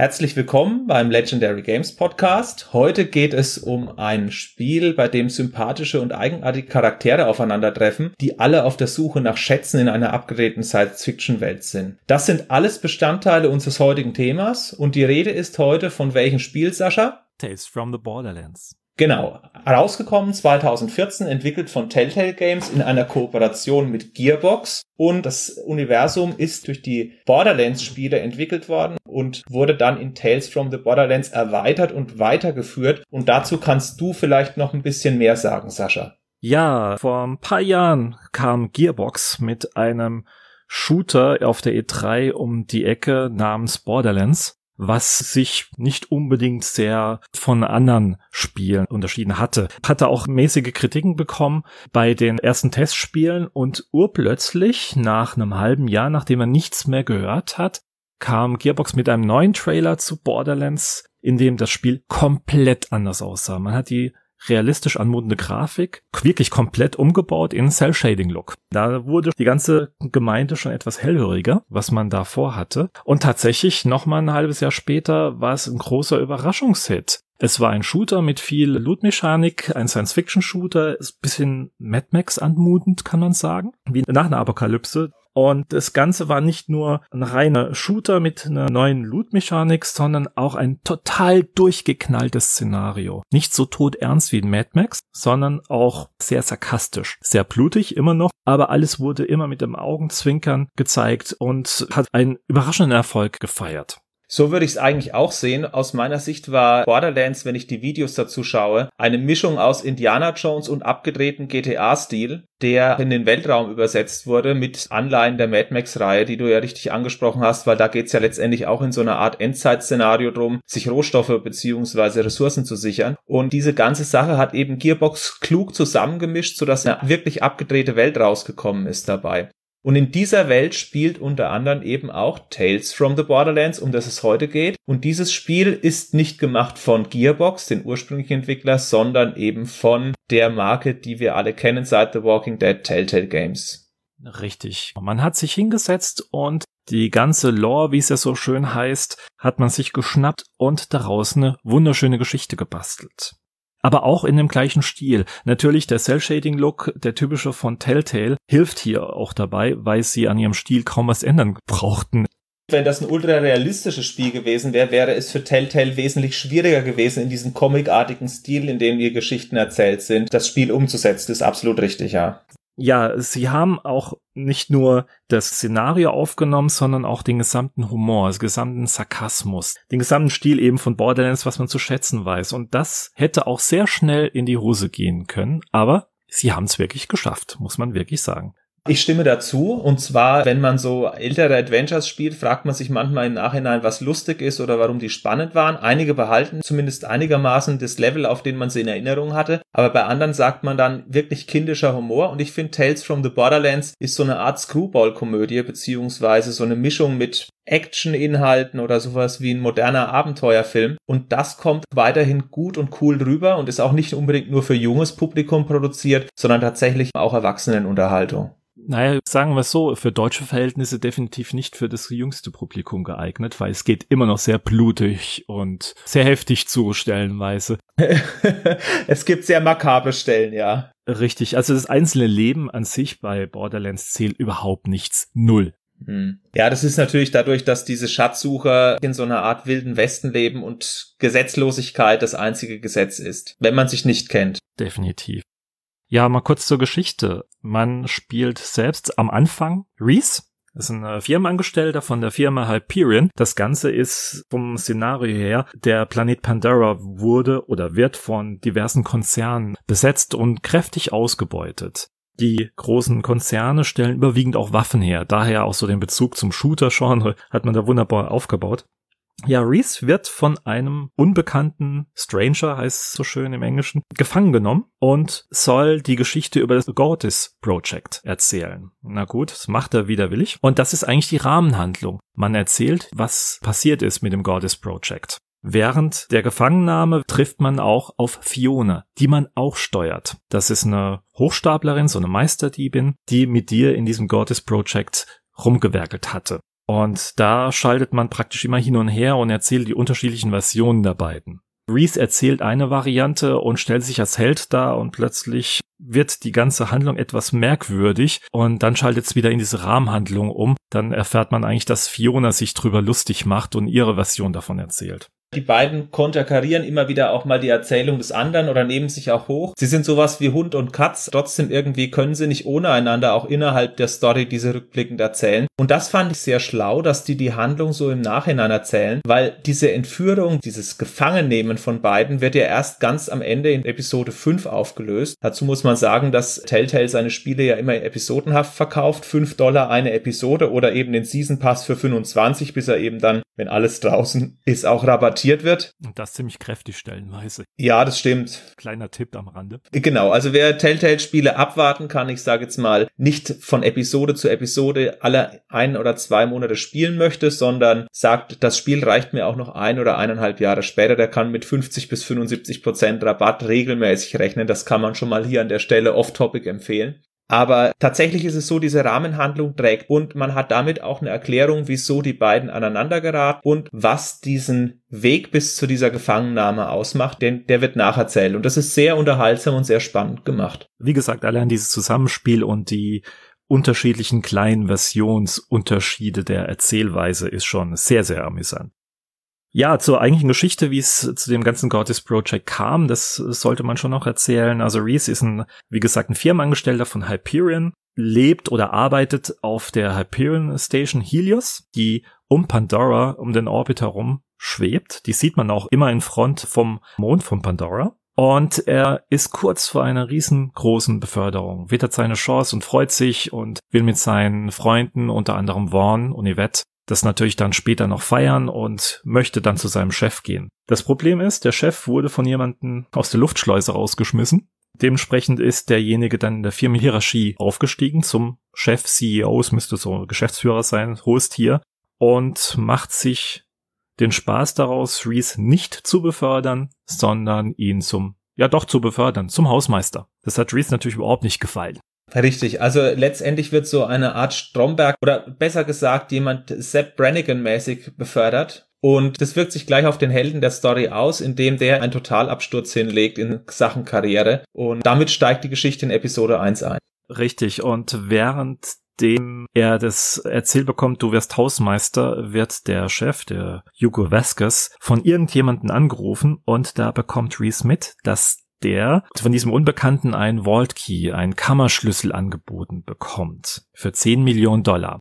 Herzlich willkommen beim Legendary Games Podcast. Heute geht es um ein Spiel, bei dem sympathische und eigenartige Charaktere aufeinandertreffen, die alle auf der Suche nach Schätzen in einer abgedrehten Science-Fiction-Welt sind. Das sind alles Bestandteile unseres heutigen Themas und die Rede ist heute von welchem Spiel, Sascha? Tales from the Borderlands. Genau. Herausgekommen 2014, entwickelt von Telltale Games in einer Kooperation mit Gearbox. Und das Universum ist durch die Borderlands-Spiele entwickelt worden und wurde dann in Tales from the Borderlands erweitert und weitergeführt. Und dazu kannst du vielleicht noch ein bisschen mehr sagen, Sascha. Ja, vor ein paar Jahren kam Gearbox mit einem Shooter auf der E3 um die Ecke namens Borderlands was sich nicht unbedingt sehr von anderen Spielen unterschieden hatte. Hatte auch mäßige Kritiken bekommen bei den ersten Testspielen und urplötzlich nach einem halben Jahr, nachdem er nichts mehr gehört hat, kam Gearbox mit einem neuen Trailer zu Borderlands, in dem das Spiel komplett anders aussah. Man hat die realistisch anmutende Grafik, wirklich komplett umgebaut in Cell-Shading-Look. Da wurde die ganze Gemeinde schon etwas hellhöriger, was man da vorhatte. Und tatsächlich, noch mal ein halbes Jahr später, war es ein großer Überraschungshit. Es war ein Shooter mit viel Loot-Mechanik, ein Science-Fiction-Shooter, ist bisschen Mad Max anmutend, kann man sagen, wie nach einer Apokalypse. Und das Ganze war nicht nur ein reiner Shooter mit einer neuen Loot-Mechanik, sondern auch ein total durchgeknalltes Szenario. Nicht so todernst wie in Mad Max, sondern auch sehr sarkastisch. Sehr blutig immer noch, aber alles wurde immer mit dem Augenzwinkern gezeigt und hat einen überraschenden Erfolg gefeiert. So würde ich es eigentlich auch sehen. Aus meiner Sicht war Borderlands, wenn ich die Videos dazu schaue, eine Mischung aus Indiana Jones und abgedrehten GTA-Stil, der in den Weltraum übersetzt wurde mit Anleihen der Mad Max-Reihe, die du ja richtig angesprochen hast, weil da geht's ja letztendlich auch in so einer Art Endzeit-Szenario drum, sich Rohstoffe beziehungsweise Ressourcen zu sichern. Und diese ganze Sache hat eben Gearbox klug zusammengemischt, sodass eine wirklich abgedrehte Welt rausgekommen ist dabei. Und in dieser Welt spielt unter anderem eben auch Tales from the Borderlands, um das es heute geht. Und dieses Spiel ist nicht gemacht von Gearbox, den ursprünglichen Entwickler, sondern eben von der Marke, die wir alle kennen seit The Walking Dead Telltale Games. Richtig. Man hat sich hingesetzt und die ganze Lore, wie es ja so schön heißt, hat man sich geschnappt und daraus eine wunderschöne Geschichte gebastelt aber auch in dem gleichen Stil. Natürlich der Cell-Shading-Look, der typische von Telltale, hilft hier auch dabei, weil sie an ihrem Stil kaum was ändern brauchten. Wenn das ein ultra realistisches Spiel gewesen wäre, wäre es für Telltale wesentlich schwieriger gewesen, in diesem comicartigen Stil, in dem die Geschichten erzählt sind, das Spiel umzusetzen. Das ist absolut richtig, ja. Ja, sie haben auch nicht nur das Szenario aufgenommen, sondern auch den gesamten Humor, den gesamten Sarkasmus, den gesamten Stil eben von Borderlands, was man zu schätzen weiß. Und das hätte auch sehr schnell in die Hose gehen können, aber sie haben es wirklich geschafft, muss man wirklich sagen. Ich stimme dazu. Und zwar, wenn man so ältere Adventures spielt, fragt man sich manchmal im Nachhinein, was lustig ist oder warum die spannend waren. Einige behalten zumindest einigermaßen das Level, auf den man sie in Erinnerung hatte. Aber bei anderen sagt man dann wirklich kindischer Humor. Und ich finde, Tales from the Borderlands ist so eine Art Screwball-Komödie, beziehungsweise so eine Mischung mit Action-Inhalten oder sowas wie ein moderner Abenteuerfilm. Und das kommt weiterhin gut und cool rüber und ist auch nicht unbedingt nur für junges Publikum produziert, sondern tatsächlich auch Erwachsenenunterhaltung. Naja, sagen wir es so, für deutsche Verhältnisse definitiv nicht für das jüngste Publikum geeignet, weil es geht immer noch sehr blutig und sehr heftig zu stellenweise. es gibt sehr makabre Stellen, ja. Richtig, also das einzelne Leben an sich bei Borderlands zählt überhaupt nichts. Null. Hm. Ja, das ist natürlich dadurch, dass diese Schatzsucher in so einer Art wilden Westen leben und Gesetzlosigkeit das einzige Gesetz ist, wenn man sich nicht kennt. Definitiv. Ja, mal kurz zur Geschichte. Man spielt selbst am Anfang Reese. Das ist ein Firmenangestellter von der Firma Hyperion. Das Ganze ist vom Szenario her, der Planet Pandora wurde oder wird von diversen Konzernen besetzt und kräftig ausgebeutet. Die großen Konzerne stellen überwiegend auch Waffen her. Daher auch so den Bezug zum Shooter-Genre hat man da wunderbar aufgebaut. Ja, Reese wird von einem unbekannten Stranger, heißt es so schön im Englischen, gefangen genommen und soll die Geschichte über das Gortys Project erzählen. Na gut, das macht er widerwillig. Und das ist eigentlich die Rahmenhandlung. Man erzählt, was passiert ist mit dem Gortys Project. Während der Gefangennahme trifft man auch auf Fiona, die man auch steuert. Das ist eine Hochstaplerin, so eine Meisterdiebin, die mit dir in diesem Gortys Project rumgewerkelt hatte. Und da schaltet man praktisch immer hin und her und erzählt die unterschiedlichen Versionen der beiden. Reese erzählt eine Variante und stellt sich als Held dar und plötzlich wird die ganze Handlung etwas merkwürdig und dann schaltet es wieder in diese Rahmenhandlung um. Dann erfährt man eigentlich, dass Fiona sich drüber lustig macht und ihre Version davon erzählt. Die beiden konterkarieren immer wieder auch mal die Erzählung des anderen oder nehmen sich auch hoch. Sie sind sowas wie Hund und Katz. Trotzdem irgendwie können sie nicht ohne einander auch innerhalb der Story diese rückblickend erzählen. Und das fand ich sehr schlau, dass die die Handlung so im Nachhinein erzählen, weil diese Entführung, dieses Gefangennehmen von beiden wird ja erst ganz am Ende in Episode 5 aufgelöst. Dazu muss man sagen, dass Telltale seine Spiele ja immer episodenhaft verkauft. 5 Dollar eine Episode oder eben den Season Pass für 25, bis er eben dann, wenn alles draußen ist, auch rabattiert exportiert wird. Und das ziemlich kräftig stellenweise. Ja, das stimmt. Kleiner Tipp am Rande. Genau, also wer Telltale-Spiele abwarten kann, ich sage jetzt mal, nicht von Episode zu Episode alle ein oder zwei Monate spielen möchte, sondern sagt, das Spiel reicht mir auch noch ein oder eineinhalb Jahre später, der kann mit 50 bis 75 Prozent Rabatt regelmäßig rechnen. Das kann man schon mal hier an der Stelle off-topic empfehlen. Aber tatsächlich ist es so, diese Rahmenhandlung trägt und man hat damit auch eine Erklärung, wieso die beiden aneinander geraten und was diesen Weg bis zu dieser Gefangennahme ausmacht, denn der wird nacherzählt und das ist sehr unterhaltsam und sehr spannend gemacht. Wie gesagt, allein dieses Zusammenspiel und die unterschiedlichen kleinen Versionsunterschiede der Erzählweise ist schon sehr, sehr amüsant. Ja, zur eigentlichen Geschichte, wie es zu dem ganzen Goddess Project kam, das sollte man schon noch erzählen. Also Reese ist ein, wie gesagt, ein Firmenangestellter von Hyperion, lebt oder arbeitet auf der Hyperion Station Helios, die um Pandora, um den Orbit herum schwebt. Die sieht man auch immer in Front vom Mond von Pandora. Und er ist kurz vor einer riesengroßen Beförderung, wittert seine Chance und freut sich und will mit seinen Freunden, unter anderem Vaughn und Yvette, das natürlich dann später noch feiern und möchte dann zu seinem Chef gehen. Das Problem ist, der Chef wurde von jemandem aus der Luftschleuse rausgeschmissen. Dementsprechend ist derjenige dann in der Firmenhierarchie aufgestiegen zum Chef, CEO, es müsste so Geschäftsführer sein, hohes Tier, und macht sich den Spaß daraus, Reese nicht zu befördern, sondern ihn zum, ja doch zu befördern, zum Hausmeister. Das hat Reese natürlich überhaupt nicht gefallen. Richtig, also letztendlich wird so eine Art Stromberg oder besser gesagt jemand Sepp Brannigan-mäßig befördert. Und das wirkt sich gleich auf den Helden der Story aus, indem der einen Totalabsturz hinlegt in Sachen Karriere. Und damit steigt die Geschichte in Episode 1 ein. Richtig, und währenddem er das erzählt bekommt, du wirst Hausmeister, wird der Chef, der Hugo Vasquez, von irgendjemanden angerufen und da bekommt Reese mit, dass der von diesem Unbekannten einen Vault Key, einen Kammerschlüssel angeboten bekommt für 10 Millionen Dollar.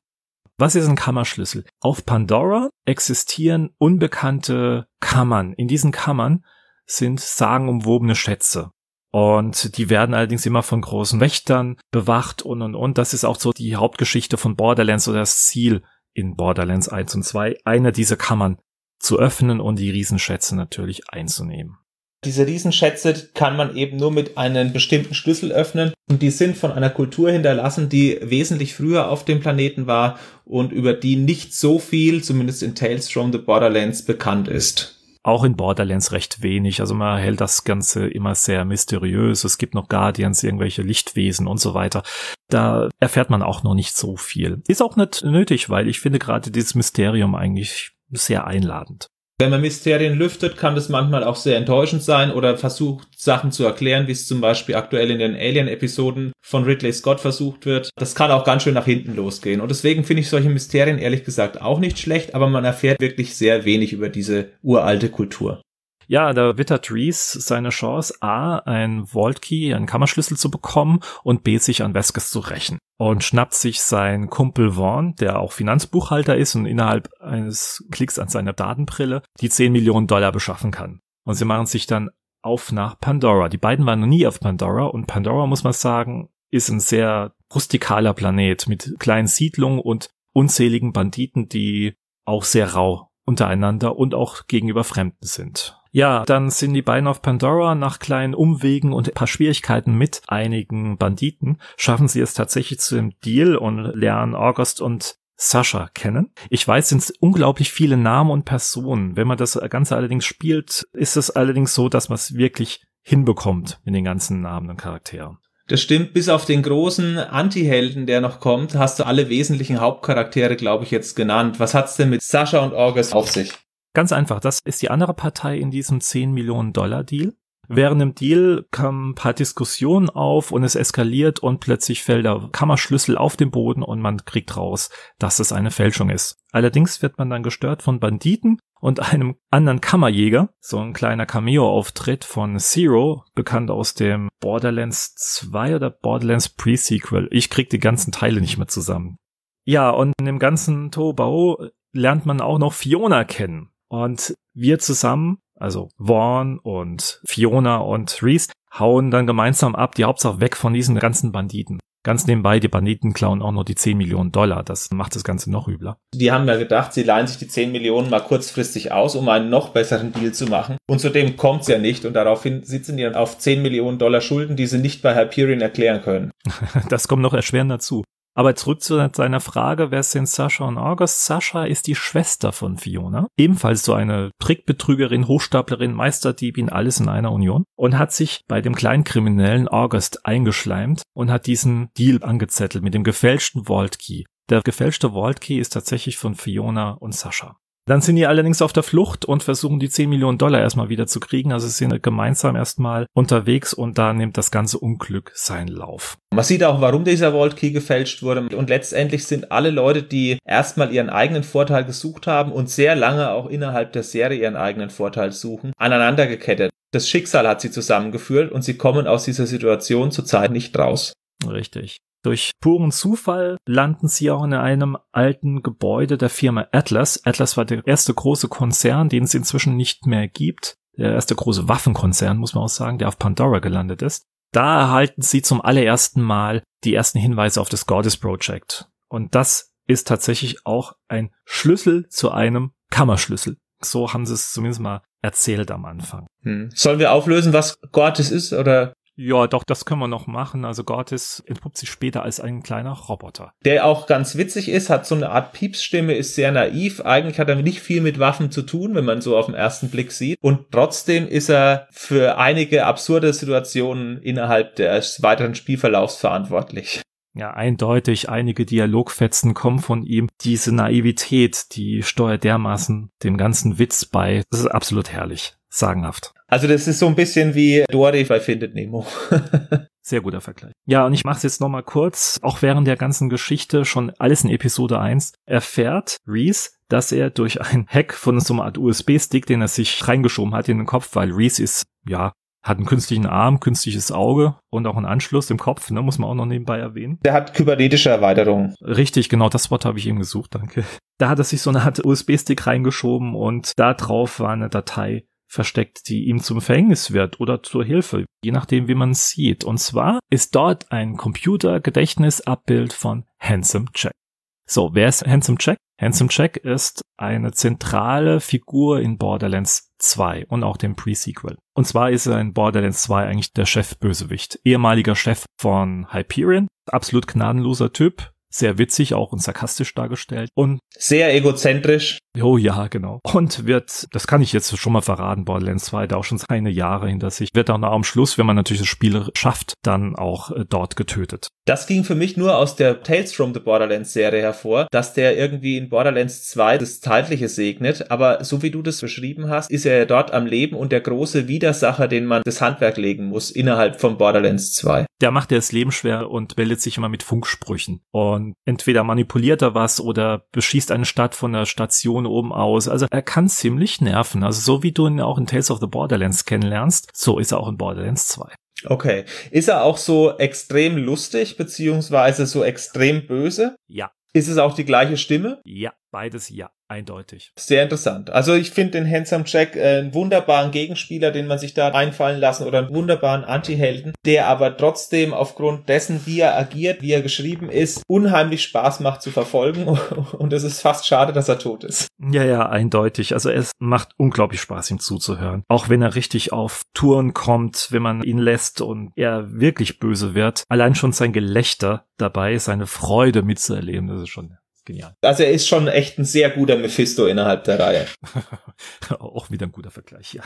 Was ist ein Kammerschlüssel? Auf Pandora existieren unbekannte Kammern. In diesen Kammern sind sagenumwobene Schätze. Und die werden allerdings immer von großen Wächtern bewacht und und und. Das ist auch so die Hauptgeschichte von Borderlands oder das Ziel in Borderlands 1 und 2, eine dieser Kammern zu öffnen und die Riesenschätze natürlich einzunehmen. Diese Riesenschätze kann man eben nur mit einem bestimmten Schlüssel öffnen und die sind von einer Kultur hinterlassen, die wesentlich früher auf dem Planeten war und über die nicht so viel, zumindest in Tales from the Borderlands, bekannt ist. Auch in Borderlands recht wenig. Also man hält das Ganze immer sehr mysteriös. Es gibt noch Guardians, irgendwelche Lichtwesen und so weiter. Da erfährt man auch noch nicht so viel. Ist auch nicht nötig, weil ich finde gerade dieses Mysterium eigentlich sehr einladend. Wenn man Mysterien lüftet, kann das manchmal auch sehr enttäuschend sein oder versucht, Sachen zu erklären, wie es zum Beispiel aktuell in den Alien-Episoden von Ridley Scott versucht wird. Das kann auch ganz schön nach hinten losgehen. Und deswegen finde ich solche Mysterien ehrlich gesagt auch nicht schlecht, aber man erfährt wirklich sehr wenig über diese uralte Kultur. Ja, da wittert Reese seine Chance, A, ein Vault Key, einen Kammerschlüssel zu bekommen und B, sich an Vasquez zu rächen. Und schnappt sich sein Kumpel Vaughn, der auch Finanzbuchhalter ist und innerhalb eines Klicks an seiner Datenbrille die 10 Millionen Dollar beschaffen kann. Und sie machen sich dann auf nach Pandora. Die beiden waren noch nie auf Pandora und Pandora, muss man sagen, ist ein sehr rustikaler Planet mit kleinen Siedlungen und unzähligen Banditen, die auch sehr rau untereinander und auch gegenüber Fremden sind. Ja, dann sind die beiden auf Pandora nach kleinen Umwegen und ein paar Schwierigkeiten mit einigen Banditen, schaffen sie es tatsächlich zu dem Deal und lernen August und Sascha kennen. Ich weiß, sind unglaublich viele Namen und Personen. Wenn man das Ganze allerdings spielt, ist es allerdings so, dass man es wirklich hinbekommt mit den ganzen Namen und Charakteren. Das stimmt, bis auf den großen Anti-Helden, der noch kommt, hast du alle wesentlichen Hauptcharaktere, glaube ich, jetzt genannt. Was hat's denn mit Sascha und August auf sich? Ganz einfach, das ist die andere Partei in diesem 10 Millionen Dollar Deal. Während dem Deal kamen ein paar Diskussionen auf und es eskaliert und plötzlich fällt der Kammerschlüssel auf den Boden und man kriegt raus, dass es eine Fälschung ist. Allerdings wird man dann gestört von Banditen und einem anderen Kammerjäger. So ein kleiner Cameo-Auftritt von Zero, bekannt aus dem Borderlands 2 oder Borderlands Pre-Sequel. Ich krieg die ganzen Teile nicht mehr zusammen. Ja, und in dem ganzen Tobau lernt man auch noch Fiona kennen. Und wir zusammen, also Vaughn und Fiona und Reese, hauen dann gemeinsam ab, die Hauptsache weg von diesen ganzen Banditen. Ganz nebenbei, die Banditen klauen auch nur die 10 Millionen Dollar. Das macht das Ganze noch übler. Die haben ja gedacht, sie leihen sich die 10 Millionen mal kurzfristig aus, um einen noch besseren Deal zu machen. Und zudem kommt's ja nicht. Und daraufhin sitzen die dann auf 10 Millionen Dollar Schulden, die sie nicht bei Hyperion erklären können. das kommt noch erschwerend dazu. Aber zurück zu seiner Frage, wer sind Sascha und August? Sascha ist die Schwester von Fiona. Ebenfalls so eine Trickbetrügerin, Hochstaplerin, Meisterdiebin, alles in einer Union. Und hat sich bei dem kleinen Kriminellen August eingeschleimt und hat diesen Deal angezettelt mit dem gefälschten Vault Key. Der gefälschte Vault Key ist tatsächlich von Fiona und Sascha. Dann sind die allerdings auf der Flucht und versuchen die 10 Millionen Dollar erstmal wieder zu kriegen. Also sind gemeinsam erstmal unterwegs und da nimmt das ganze Unglück seinen Lauf. Man sieht auch, warum dieser Vault Key gefälscht wurde. Und letztendlich sind alle Leute, die erstmal ihren eigenen Vorteil gesucht haben und sehr lange auch innerhalb der Serie ihren eigenen Vorteil suchen, aneinander gekettet. Das Schicksal hat sie zusammengeführt und sie kommen aus dieser Situation zurzeit nicht raus. Richtig. Durch puren Zufall landen sie auch in einem alten Gebäude der Firma Atlas. Atlas war der erste große Konzern, den es inzwischen nicht mehr gibt. Der erste große Waffenkonzern, muss man auch sagen, der auf Pandora gelandet ist. Da erhalten sie zum allerersten Mal die ersten Hinweise auf das Goddess Project. Und das ist tatsächlich auch ein Schlüssel zu einem Kammerschlüssel. So haben sie es zumindest mal erzählt am Anfang. Hm. Sollen wir auflösen, was Gottes ist, oder ja, doch, das können wir noch machen. Also Gortis entpuppt sich später als ein kleiner Roboter. Der auch ganz witzig ist, hat so eine Art Piepsstimme, ist sehr naiv. Eigentlich hat er nicht viel mit Waffen zu tun, wenn man so auf den ersten Blick sieht. Und trotzdem ist er für einige absurde Situationen innerhalb des weiteren Spielverlaufs verantwortlich. Ja, eindeutig, einige Dialogfetzen kommen von ihm. Diese Naivität, die steuert dermaßen dem ganzen Witz bei. Das ist absolut herrlich sagenhaft. Also das ist so ein bisschen wie Dory bei Findet Nemo. Sehr guter Vergleich. Ja, und ich mache es jetzt nochmal kurz. Auch während der ganzen Geschichte, schon alles in Episode 1, erfährt Reese, dass er durch ein Hack von so einer Art USB-Stick, den er sich reingeschoben hat in den Kopf, weil Reese ist, ja, hat einen künstlichen Arm, künstliches Auge und auch einen Anschluss im Kopf, ne, muss man auch noch nebenbei erwähnen. Der hat kybernetische Erweiterungen. Richtig, genau, das Wort habe ich eben gesucht, danke. Da hat er sich so eine Art USB-Stick reingeschoben und da drauf war eine Datei versteckt, die ihm zum Verhängnis wird oder zur Hilfe, je nachdem, wie man es sieht. Und zwar ist dort ein Computergedächtnisabbild von Handsome Jack. So, wer ist Handsome Jack? Handsome Jack ist eine zentrale Figur in Borderlands 2 und auch dem Pre-Sequel. Und zwar ist er in Borderlands 2 eigentlich der Chefbösewicht, ehemaliger Chef von Hyperion, absolut gnadenloser Typ, sehr witzig auch und sarkastisch dargestellt und sehr egozentrisch. Oh ja, genau. Und wird, das kann ich jetzt schon mal verraten, Borderlands 2 da auch schon seine Jahre hinter sich, wird dann am Schluss, wenn man natürlich das Spiel schafft, dann auch äh, dort getötet. Das ging für mich nur aus der Tales from the Borderlands Serie hervor, dass der irgendwie in Borderlands 2 das Zeitliche segnet, aber so wie du das beschrieben hast, ist er ja dort am Leben und der große Widersacher, den man das Handwerk legen muss innerhalb von Borderlands 2. Der macht ja das Leben schwer und meldet sich immer mit Funksprüchen und entweder manipuliert er was oder beschießt eine Stadt von der Station oben aus. Also er kann ziemlich nerven. Also so wie du ihn auch in Tales of the Borderlands kennenlernst, so ist er auch in Borderlands 2. Okay. Ist er auch so extrem lustig, beziehungsweise so extrem böse? Ja. Ist es auch die gleiche Stimme? Ja, beides ja. Eindeutig. Sehr interessant. Also ich finde den Handsome Jack äh, einen wunderbaren Gegenspieler, den man sich da einfallen lassen oder einen wunderbaren Anti-Helden, der aber trotzdem aufgrund dessen, wie er agiert, wie er geschrieben ist, unheimlich Spaß macht zu verfolgen und es ist fast schade, dass er tot ist. Ja, ja, eindeutig. Also es macht unglaublich Spaß, ihm zuzuhören. Auch wenn er richtig auf Touren kommt, wenn man ihn lässt und er wirklich böse wird. Allein schon sein Gelächter dabei, seine Freude mitzuerleben, das ist schon genial. Also er ist schon echt ein sehr guter Mephisto innerhalb der Reihe. Auch wieder ein guter Vergleich, ja.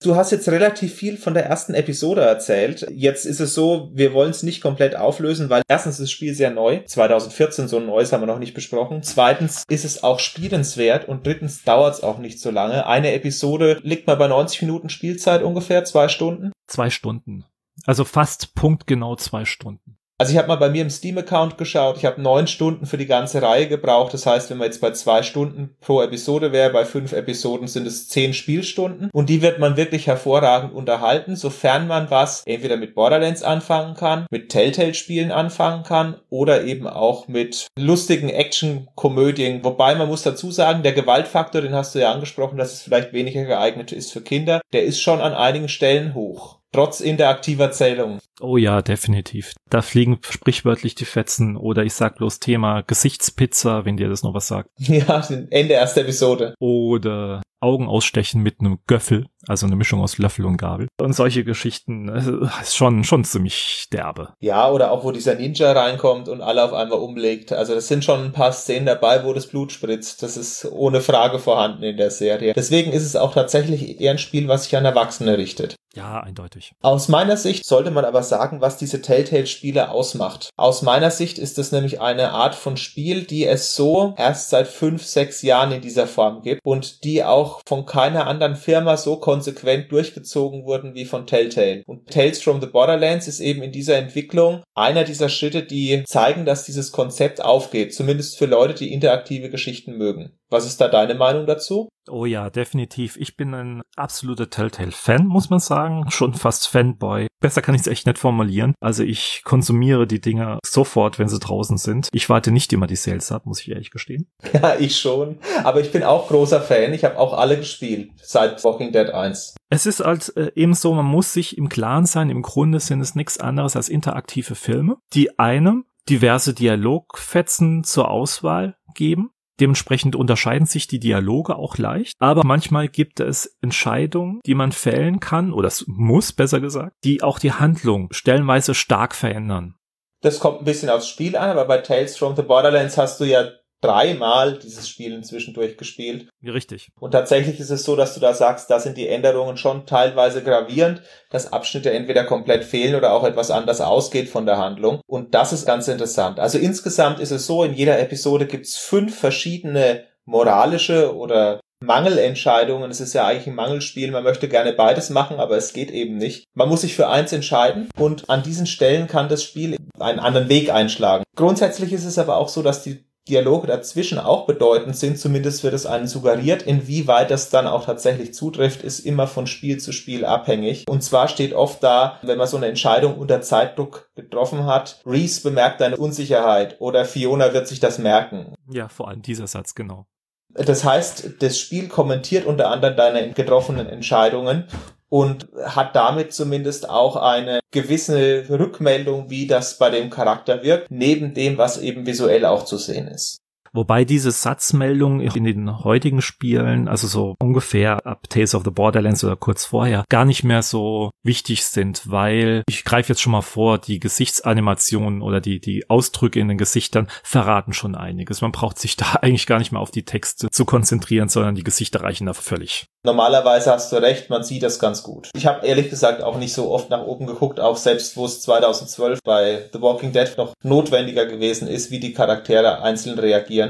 Du hast jetzt relativ viel von der ersten Episode erzählt. Jetzt ist es so, wir wollen es nicht komplett auflösen, weil erstens ist das Spiel sehr neu. 2014 so ein neues haben wir noch nicht besprochen. Zweitens ist es auch spielenswert und drittens dauert es auch nicht so lange. Eine Episode liegt mal bei 90 Minuten Spielzeit ungefähr, zwei Stunden. Zwei Stunden. Also fast punktgenau zwei Stunden. Also ich habe mal bei mir im Steam-Account geschaut, ich habe neun Stunden für die ganze Reihe gebraucht. Das heißt, wenn man jetzt bei zwei Stunden pro Episode wäre, bei fünf Episoden sind es zehn Spielstunden. Und die wird man wirklich hervorragend unterhalten, sofern man was entweder mit Borderlands anfangen kann, mit Telltale-Spielen anfangen kann oder eben auch mit lustigen Action-Komödien. Wobei man muss dazu sagen, der Gewaltfaktor, den hast du ja angesprochen, dass es vielleicht weniger geeignet ist für Kinder, der ist schon an einigen Stellen hoch trotz interaktiver Zählung. Oh ja, definitiv. Da fliegen sprichwörtlich die Fetzen oder ich sag bloß Thema Gesichtspizza, wenn dir das noch was sagt. Ja, Ende erster Episode. Oder Augen ausstechen mit einem Göffel, also eine Mischung aus Löffel und Gabel. Und solche Geschichten äh, ist schon, schon ziemlich derbe. Ja, oder auch wo dieser Ninja reinkommt und alle auf einmal umlegt. Also das sind schon ein paar Szenen dabei, wo das Blut spritzt. Das ist ohne Frage vorhanden in der Serie. Deswegen ist es auch tatsächlich eher ein Spiel, was sich an Erwachsene richtet. Ja, eindeutig. Aus meiner Sicht sollte man aber sagen, was diese Telltale-Spiele ausmacht. Aus meiner Sicht ist es nämlich eine Art von Spiel, die es so erst seit fünf, sechs Jahren in dieser Form gibt und die auch von keiner anderen Firma so konsequent durchgezogen wurden wie von Telltale. Und Tales from the Borderlands ist eben in dieser Entwicklung einer dieser Schritte, die zeigen, dass dieses Konzept aufgeht, zumindest für Leute, die interaktive Geschichten mögen. Was ist da deine Meinung dazu? Oh ja, definitiv. Ich bin ein absoluter Telltale-Fan, muss man sagen. Schon fast Fanboy. Besser kann ich es echt nicht formulieren. Also ich konsumiere die Dinger sofort, wenn sie draußen sind. Ich warte nicht immer die Sales ab, muss ich ehrlich gestehen. Ja, ich schon. Aber ich bin auch großer Fan. Ich habe auch alle gespielt seit Walking Dead 1. Es ist halt äh, eben so, man muss sich im Klaren sein, im Grunde sind es nichts anderes als interaktive Filme, die einem diverse Dialogfetzen zur Auswahl geben Dementsprechend unterscheiden sich die Dialoge auch leicht, aber manchmal gibt es Entscheidungen, die man fällen kann, oder es muss besser gesagt, die auch die Handlung stellenweise stark verändern. Das kommt ein bisschen aufs Spiel an, aber bei Tales from the Borderlands hast du ja dreimal dieses Spiel inzwischen durchgespielt. Richtig. Und tatsächlich ist es so, dass du da sagst, da sind die Änderungen schon teilweise gravierend, dass Abschnitte entweder komplett fehlen oder auch etwas anders ausgeht von der Handlung. Und das ist ganz interessant. Also insgesamt ist es so, in jeder Episode gibt's fünf verschiedene moralische oder Mangelentscheidungen. Es ist ja eigentlich ein Mangelspiel. Man möchte gerne beides machen, aber es geht eben nicht. Man muss sich für eins entscheiden und an diesen Stellen kann das Spiel einen anderen Weg einschlagen. Grundsätzlich ist es aber auch so, dass die Dialoge dazwischen auch bedeutend sind, zumindest wird es einen suggeriert. Inwieweit das dann auch tatsächlich zutrifft, ist immer von Spiel zu Spiel abhängig. Und zwar steht oft da, wenn man so eine Entscheidung unter Zeitdruck getroffen hat, Reese bemerkt deine Unsicherheit oder Fiona wird sich das merken. Ja, vor allem dieser Satz, genau. Das heißt, das Spiel kommentiert unter anderem deine getroffenen Entscheidungen und hat damit zumindest auch eine gewisse Rückmeldung, wie das bei dem Charakter wirkt, neben dem, was eben visuell auch zu sehen ist. Wobei diese Satzmeldungen in den heutigen Spielen, also so ungefähr ab Tales of the Borderlands oder kurz vorher, gar nicht mehr so wichtig sind, weil ich greife jetzt schon mal vor, die Gesichtsanimationen oder die, die Ausdrücke in den Gesichtern verraten schon einiges. Man braucht sich da eigentlich gar nicht mehr auf die Texte zu konzentrieren, sondern die Gesichter reichen da völlig. Normalerweise hast du recht, man sieht das ganz gut. Ich habe ehrlich gesagt auch nicht so oft nach oben geguckt, auch selbst wo es 2012 bei The Walking Dead noch notwendiger gewesen ist, wie die Charaktere einzeln reagieren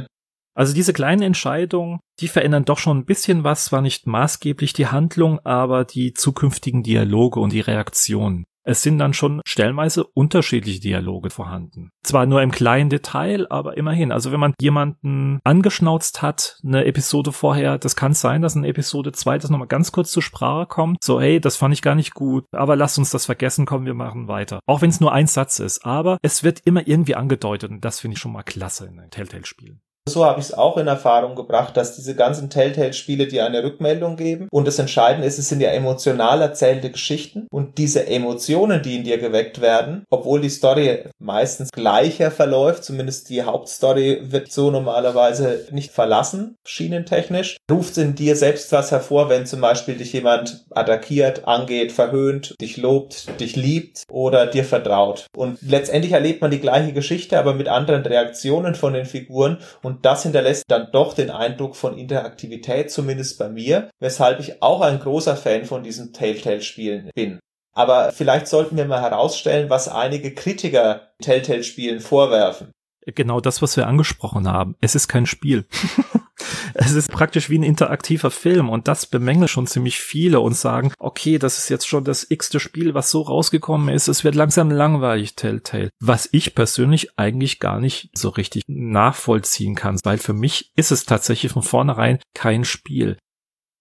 also diese kleinen Entscheidungen, die verändern doch schon ein bisschen was, zwar nicht maßgeblich die Handlung, aber die zukünftigen Dialoge und die Reaktionen. Es sind dann schon stellenweise unterschiedliche Dialoge vorhanden. Zwar nur im kleinen Detail, aber immerhin. Also wenn man jemanden angeschnauzt hat, eine Episode vorher, das kann sein, dass eine Episode 2 das nochmal ganz kurz zur Sprache kommt. So, hey, das fand ich gar nicht gut, aber lasst uns das vergessen, kommen wir machen weiter. Auch wenn es nur ein Satz ist, aber es wird immer irgendwie angedeutet und das finde ich schon mal klasse in den Telltale-Spielen. So habe ich es auch in Erfahrung gebracht, dass diese ganzen Telltale-Spiele dir eine Rückmeldung geben. Und das Entscheidende ist, es sind ja emotional erzählte Geschichten. Und diese Emotionen, die in dir geweckt werden, obwohl die Story meistens gleicher verläuft, zumindest die Hauptstory wird so normalerweise nicht verlassen, schienentechnisch, ruft in dir selbst was hervor, wenn zum Beispiel dich jemand attackiert, angeht, verhöhnt, dich lobt, dich liebt oder dir vertraut. Und letztendlich erlebt man die gleiche Geschichte, aber mit anderen Reaktionen von den Figuren und Und das hinterlässt dann doch den Eindruck von Interaktivität, zumindest bei mir, weshalb ich auch ein großer Fan von diesen Telltale-Spielen bin. Aber vielleicht sollten wir mal herausstellen, was einige Kritiker Telltale-Spielen vorwerfen. Genau das, was wir angesprochen haben. Es ist kein Spiel. es ist praktisch wie ein interaktiver Film und das bemängeln schon ziemlich viele und sagen, okay, das ist jetzt schon das x-te Spiel, was so rausgekommen ist. Es wird langsam langweilig, Telltale. Was ich persönlich eigentlich gar nicht so richtig nachvollziehen kann, weil für mich ist es tatsächlich von vornherein kein Spiel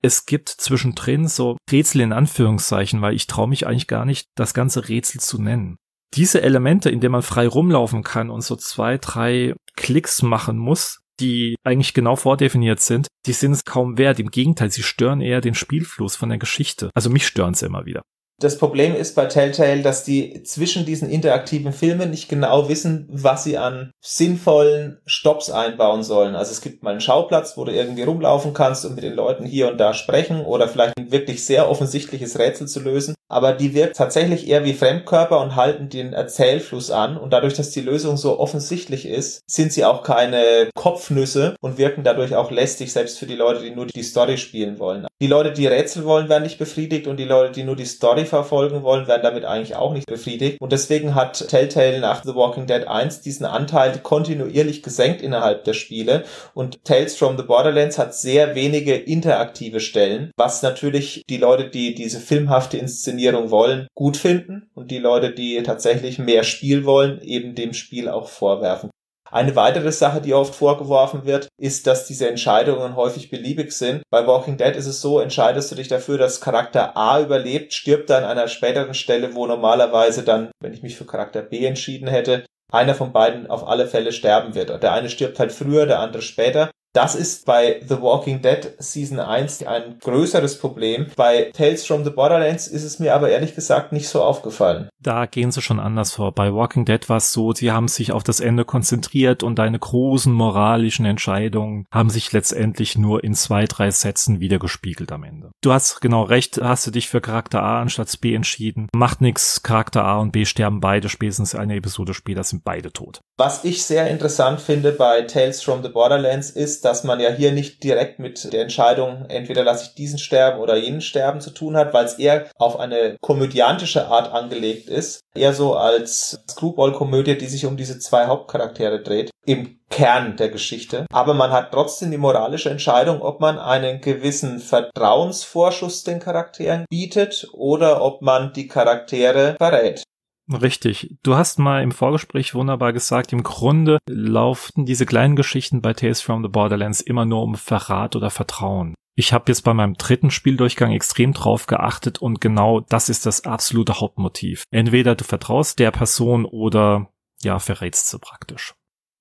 es gibt zwischendrin so Rätsel in Anführungszeichen, weil ich traue mich eigentlich gar nicht, das ganze Rätsel zu nennen. Diese Elemente, in denen man frei rumlaufen kann und so zwei, drei Klicks machen muss, die eigentlich genau vordefiniert sind, die sind es kaum wert. Im Gegenteil, sie stören eher den Spielfluss von der Geschichte. Also mich stören sie immer wieder. Das Problem ist bei Telltale, dass die zwischen diesen interaktiven Filmen nicht genau wissen, was sie an sinnvollen Stops einbauen sollen. Also es gibt mal einen Schauplatz, wo du irgendwie rumlaufen kannst und mit den Leuten hier und da sprechen oder vielleicht ein wirklich sehr offensichtliches Rätsel zu lösen. Aber die wirkt tatsächlich eher wie Fremdkörper und halten den Erzählfluss an. Und dadurch, dass die Lösung so offensichtlich ist, sind sie auch keine Kopfnüsse und wirken dadurch auch lästig, selbst für die Leute, die nur die Story spielen wollen. Die Leute, die Rätsel wollen, werden nicht befriedigt und die Leute, die nur die Story verfolgen wollen, werden damit eigentlich auch nicht befriedigt. Und deswegen hat Telltale nach The Walking Dead 1 diesen Anteil kontinuierlich gesenkt innerhalb der Spiele. Und Tales from the Borderlands hat sehr wenige interaktive Stellen, was natürlich die Leute, die diese filmhafte Inszenierung wollen, gut finden und die Leute, die tatsächlich mehr Spiel wollen, eben dem Spiel auch vorwerfen. Eine weitere Sache, die oft vorgeworfen wird, ist, dass diese Entscheidungen häufig beliebig sind. Bei Walking Dead ist es so, entscheidest du dich dafür, dass Charakter A überlebt, stirbt dann an einer späteren Stelle, wo normalerweise dann, wenn ich mich für Charakter B entschieden hätte, einer von beiden auf alle Fälle sterben wird. Der eine stirbt halt früher, der andere später. Das ist bei The Walking Dead Season 1 ein größeres Problem. Bei Tales from the Borderlands ist es mir aber ehrlich gesagt nicht so aufgefallen. Da gehen sie schon anders vor. Bei Walking Dead war es so, sie haben sich auf das Ende konzentriert und deine großen moralischen Entscheidungen haben sich letztendlich nur in zwei, drei Sätzen wiedergespiegelt am Ende. Du hast genau recht, hast du dich für Charakter A anstatt B entschieden. Macht nix, Charakter A und B sterben beide, spätestens eine Episode später sind beide tot. Was ich sehr interessant finde bei Tales from the Borderlands ist, dass man ja hier nicht direkt mit der Entscheidung, entweder lasse ich diesen sterben oder jenen sterben zu tun hat, weil es eher auf eine komödiantische Art angelegt ist. Eher so als Screwball-Komödie, die sich um diese zwei Hauptcharaktere dreht. Im Kern der Geschichte. Aber man hat trotzdem die moralische Entscheidung, ob man einen gewissen Vertrauensvorschuss den Charakteren bietet oder ob man die Charaktere verrät. Richtig. Du hast mal im Vorgespräch wunderbar gesagt, im Grunde laufen diese kleinen Geschichten bei Tales from the Borderlands immer nur um Verrat oder Vertrauen. Ich habe jetzt bei meinem dritten Spieldurchgang extrem drauf geachtet und genau das ist das absolute Hauptmotiv. Entweder du vertraust der Person oder ja, verrätst sie praktisch.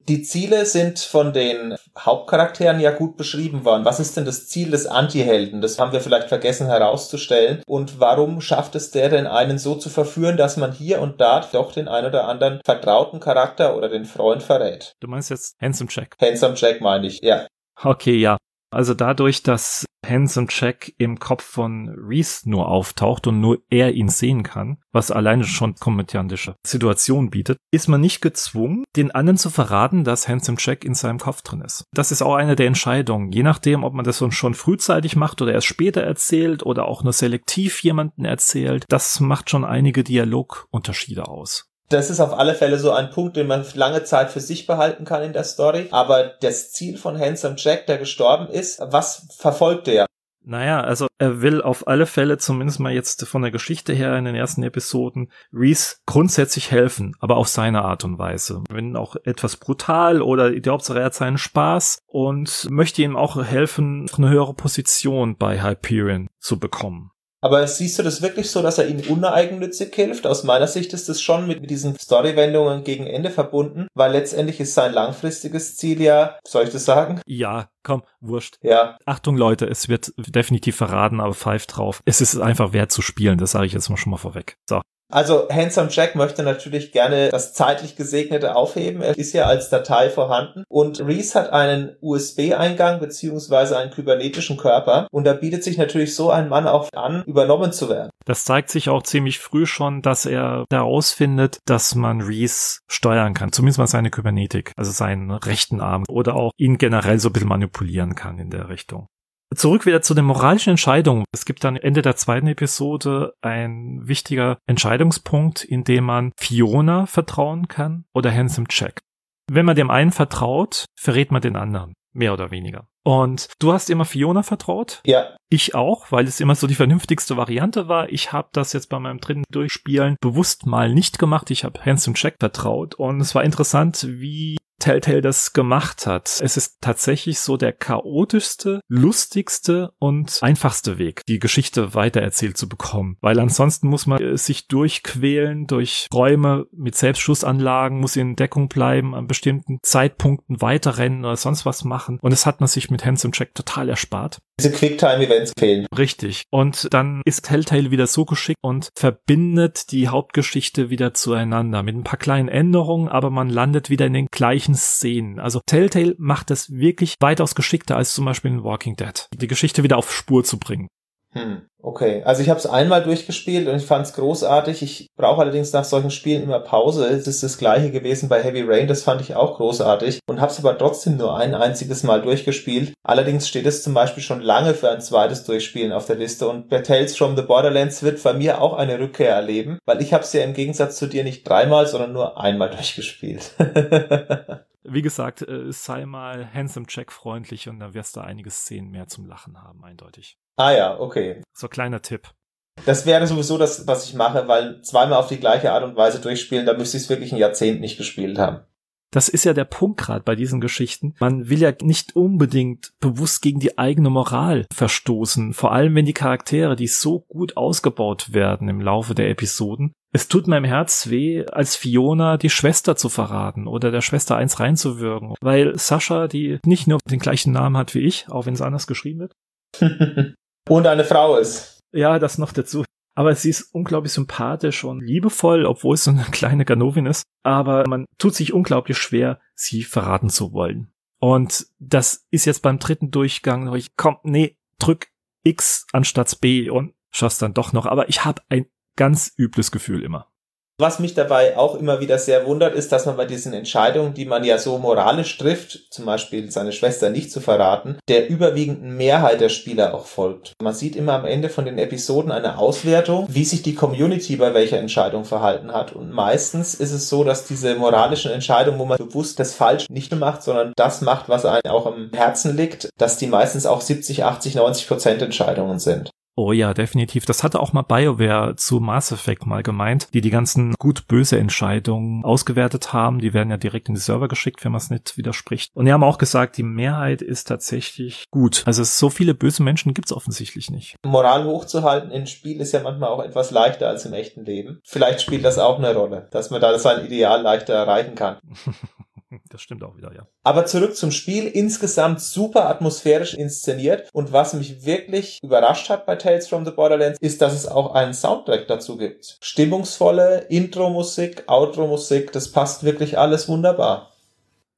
Die Ziele sind von den Hauptcharakteren ja gut beschrieben worden. Was ist denn das Ziel des Antihelden? Das haben wir vielleicht vergessen herauszustellen. Und warum schafft es der denn einen so zu verführen, dass man hier und da doch den ein oder anderen vertrauten Charakter oder den Freund verrät? Du meinst jetzt Handsome Jack? Handsome Jack meine ich, ja. Okay, ja. Also dadurch, dass Handsome Jack im Kopf von Reese nur auftaucht und nur er ihn sehen kann, was alleine schon komödiantische Situation bietet, ist man nicht gezwungen, den anderen zu verraten, dass Handsome Jack in seinem Kopf drin ist. Das ist auch eine der Entscheidungen. Je nachdem, ob man das schon frühzeitig macht oder erst später erzählt oder auch nur selektiv jemanden erzählt, das macht schon einige Dialogunterschiede aus das ist auf alle Fälle so ein Punkt, den man lange Zeit für sich behalten kann in der Story. Aber das Ziel von Handsome Jack, der gestorben ist, was verfolgt er? Naja, also er will auf alle Fälle, zumindest mal jetzt von der Geschichte her in den ersten Episoden, Reese grundsätzlich helfen, aber auf seine Art und Weise. Wenn auch etwas brutal oder die Hauptsache er hat seinen Spaß und möchte ihm auch helfen, eine höhere Position bei Hyperion zu bekommen. Aber siehst du das wirklich so, dass er ihm uneigennützig hilft? Aus meiner Sicht ist das schon mit, diesen Storywendungen gegen Ende verbunden, weil letztendlich ist sein langfristiges Ziel ja, soll ich das sagen? Ja, komm, wurscht. Ja. Achtung Leute, es wird definitiv verraten, aber pfeift drauf. Es ist einfach wert zu spielen, das sage ich jetzt mal schon mal vorweg. So. Also Handsome Jack möchte natürlich gerne das zeitlich Gesegnete aufheben. Er ist ja als Datei vorhanden. Und Reese hat einen USB-Eingang beziehungsweise einen kybernetischen Körper. Und da bietet sich natürlich so ein Mann auch an, übernommen zu werden. Das zeigt sich auch ziemlich früh schon, dass er herausfindet, dass man Reese steuern kann. Zumindest mal seine Kybernetik, also seinen rechten Arm. Oder auch ihn generell so ein bisschen manipulieren kann in der Richtung. Zurück wieder zu den moralischen Entscheidungen. Es gibt dann Ende der zweiten Episode ein wichtiger Entscheidungspunkt, in dem man Fiona vertrauen kann oder Handsome Jack. Wenn man dem einen vertraut, verrät man den anderen. Mehr oder weniger. Und du hast immer Fiona vertraut? Ja. Ich auch, weil es immer so die vernünftigste Variante war. Ich habe das jetzt bei meinem dritten Durchspielen bewusst mal nicht gemacht. Ich habe Handsome Jack vertraut. Und es war interessant, wie Telltale das gemacht hat. Es ist tatsächlich so der chaotischste, lustigste und einfachste Weg, die Geschichte weitererzählt zu bekommen. Weil ansonsten muss man sich durchquälen durch Räume mit Selbstschussanlagen, muss in Deckung bleiben, an bestimmten Zeitpunkten weiterrennen oder sonst was machen. Und das hat man sich mit Handsome Check total erspart. Diese Quicktime-Events fehlen. Richtig. Und dann ist Telltale wieder so geschickt und verbindet die Hauptgeschichte wieder zueinander mit ein paar kleinen Änderungen, aber man landet wieder in den gleichen Szenen. Also Telltale macht das wirklich weitaus geschickter als zum Beispiel in Walking Dead, die Geschichte wieder auf Spur zu bringen. Hm, okay. Also ich habe es einmal durchgespielt und ich fand es großartig. Ich brauche allerdings nach solchen Spielen immer Pause. Es ist das gleiche gewesen bei Heavy Rain, das fand ich auch großartig und habe es aber trotzdem nur ein einziges Mal durchgespielt. Allerdings steht es zum Beispiel schon lange für ein zweites Durchspielen auf der Liste und bei Tales from the Borderlands wird bei mir auch eine Rückkehr erleben, weil ich habe es ja im Gegensatz zu dir nicht dreimal, sondern nur einmal durchgespielt. Wie gesagt, äh, sei mal Handsome Check freundlich und dann wirst du einige Szenen mehr zum Lachen haben, eindeutig. Ah ja, okay. So kleiner Tipp. Das wäre sowieso das, was ich mache, weil zweimal auf die gleiche Art und Weise durchspielen, da müsste ich es wirklich ein Jahrzehnt nicht gespielt haben. Das ist ja der Punkt gerade bei diesen Geschichten. Man will ja nicht unbedingt bewusst gegen die eigene Moral verstoßen. Vor allem, wenn die Charaktere, die so gut ausgebaut werden im Laufe der Episoden. Es tut meinem Herz weh, als Fiona die Schwester zu verraten oder der Schwester eins reinzuwirken. Weil Sascha, die nicht nur den gleichen Namen hat wie ich, auch wenn es anders geschrieben wird, und eine Frau ist. Ja, das noch dazu. Aber sie ist unglaublich sympathisch und liebevoll, obwohl es so eine kleine Ganovin ist. Aber man tut sich unglaublich schwer, sie verraten zu wollen. Und das ist jetzt beim dritten Durchgang noch, ich komm, nee, drück X anstatt B und schaff's dann doch noch. Aber ich habe ein ganz übles Gefühl immer. Was mich dabei auch immer wieder sehr wundert, ist, dass man bei diesen Entscheidungen, die man ja so moralisch trifft, zum Beispiel seine Schwester nicht zu verraten, der überwiegenden Mehrheit der Spieler auch folgt. Man sieht immer am Ende von den Episoden eine Auswertung, wie sich die Community bei welcher Entscheidung verhalten hat. Und meistens ist es so, dass diese moralischen Entscheidungen, wo man bewusst das Falsch nicht macht, sondern das macht, was einem auch am Herzen liegt, dass die meistens auch 70, 80, 90 Prozent Entscheidungen sind. Oh ja, definitiv. Das hatte auch mal BioWare zu Mass Effect mal gemeint, die die ganzen gut-böse Entscheidungen ausgewertet haben. Die werden ja direkt in die Server geschickt, wenn man es nicht widerspricht. Und die haben auch gesagt, die Mehrheit ist tatsächlich gut. Also so viele böse Menschen gibt's offensichtlich nicht. Moral hochzuhalten in Spiel ist ja manchmal auch etwas leichter als im echten Leben. Vielleicht spielt das auch eine Rolle, dass man da sein Ideal leichter erreichen kann. Das stimmt auch wieder, ja. Aber zurück zum Spiel. Insgesamt super atmosphärisch inszeniert. Und was mich wirklich überrascht hat bei Tales from the Borderlands, ist, dass es auch einen Soundtrack dazu gibt. Stimmungsvolle Intro-Musik, Outro-Musik, das passt wirklich alles wunderbar.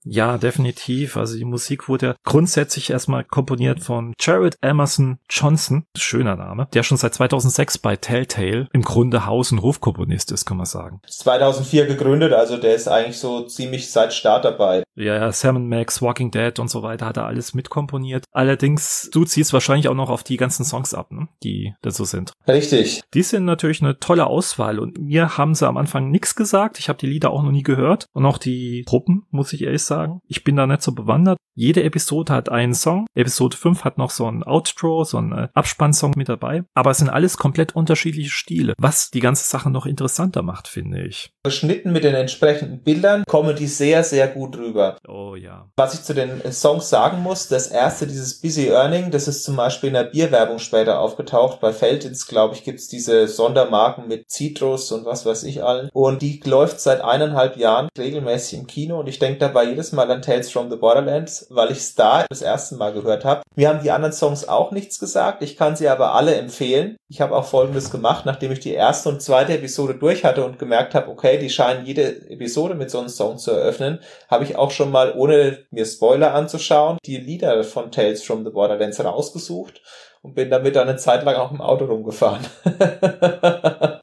Ja, definitiv. Also die Musik wurde ja grundsätzlich erstmal komponiert von Jared Emerson Johnson, schöner Name, der schon seit 2006 bei Telltale im Grunde Haus- und Hofkomponist ist, kann man sagen. 2004 gegründet, also der ist eigentlich so ziemlich seit Start dabei. Ja, ja, Sam Max, Walking Dead und so weiter hat er alles mitkomponiert. Allerdings, du ziehst wahrscheinlich auch noch auf die ganzen Songs ab, ne? die dazu sind. Richtig. Die sind natürlich eine tolle Auswahl und mir haben sie am Anfang nichts gesagt. Ich habe die Lieder auch noch nie gehört und auch die Gruppen, muss ich ehrlich sagen sagen. Ich bin da nicht so bewandert. Jede Episode hat einen Song. Episode 5 hat noch so ein Outro, so ein äh, Abspannsong mit dabei. Aber es sind alles komplett unterschiedliche Stile, was die ganze Sache noch interessanter macht, finde ich. Beschnitten mit den entsprechenden Bildern kommen die sehr, sehr gut rüber. Oh ja. Was ich zu den äh, Songs sagen muss, das erste, dieses Busy Earning, das ist zum Beispiel in der Bierwerbung später aufgetaucht. Bei Feldins, glaube ich, gibt's diese Sondermarken mit Citrus und was weiß ich allen. Und die läuft seit eineinhalb Jahren regelmäßig im Kino und ich denke dabei jedes jedes Mal an Tales from the Borderlands, weil ich es da das erste Mal gehört habe. Mir haben die anderen Songs auch nichts gesagt. Ich kann sie aber alle empfehlen. Ich habe auch Folgendes gemacht, nachdem ich die erste und zweite Episode durch hatte und gemerkt habe, okay, die scheinen jede Episode mit so einem Song zu eröffnen, habe ich auch schon mal, ohne mir Spoiler anzuschauen, die Lieder von Tales from the Borderlands rausgesucht und bin damit dann eine Zeit lang auch im Auto rumgefahren.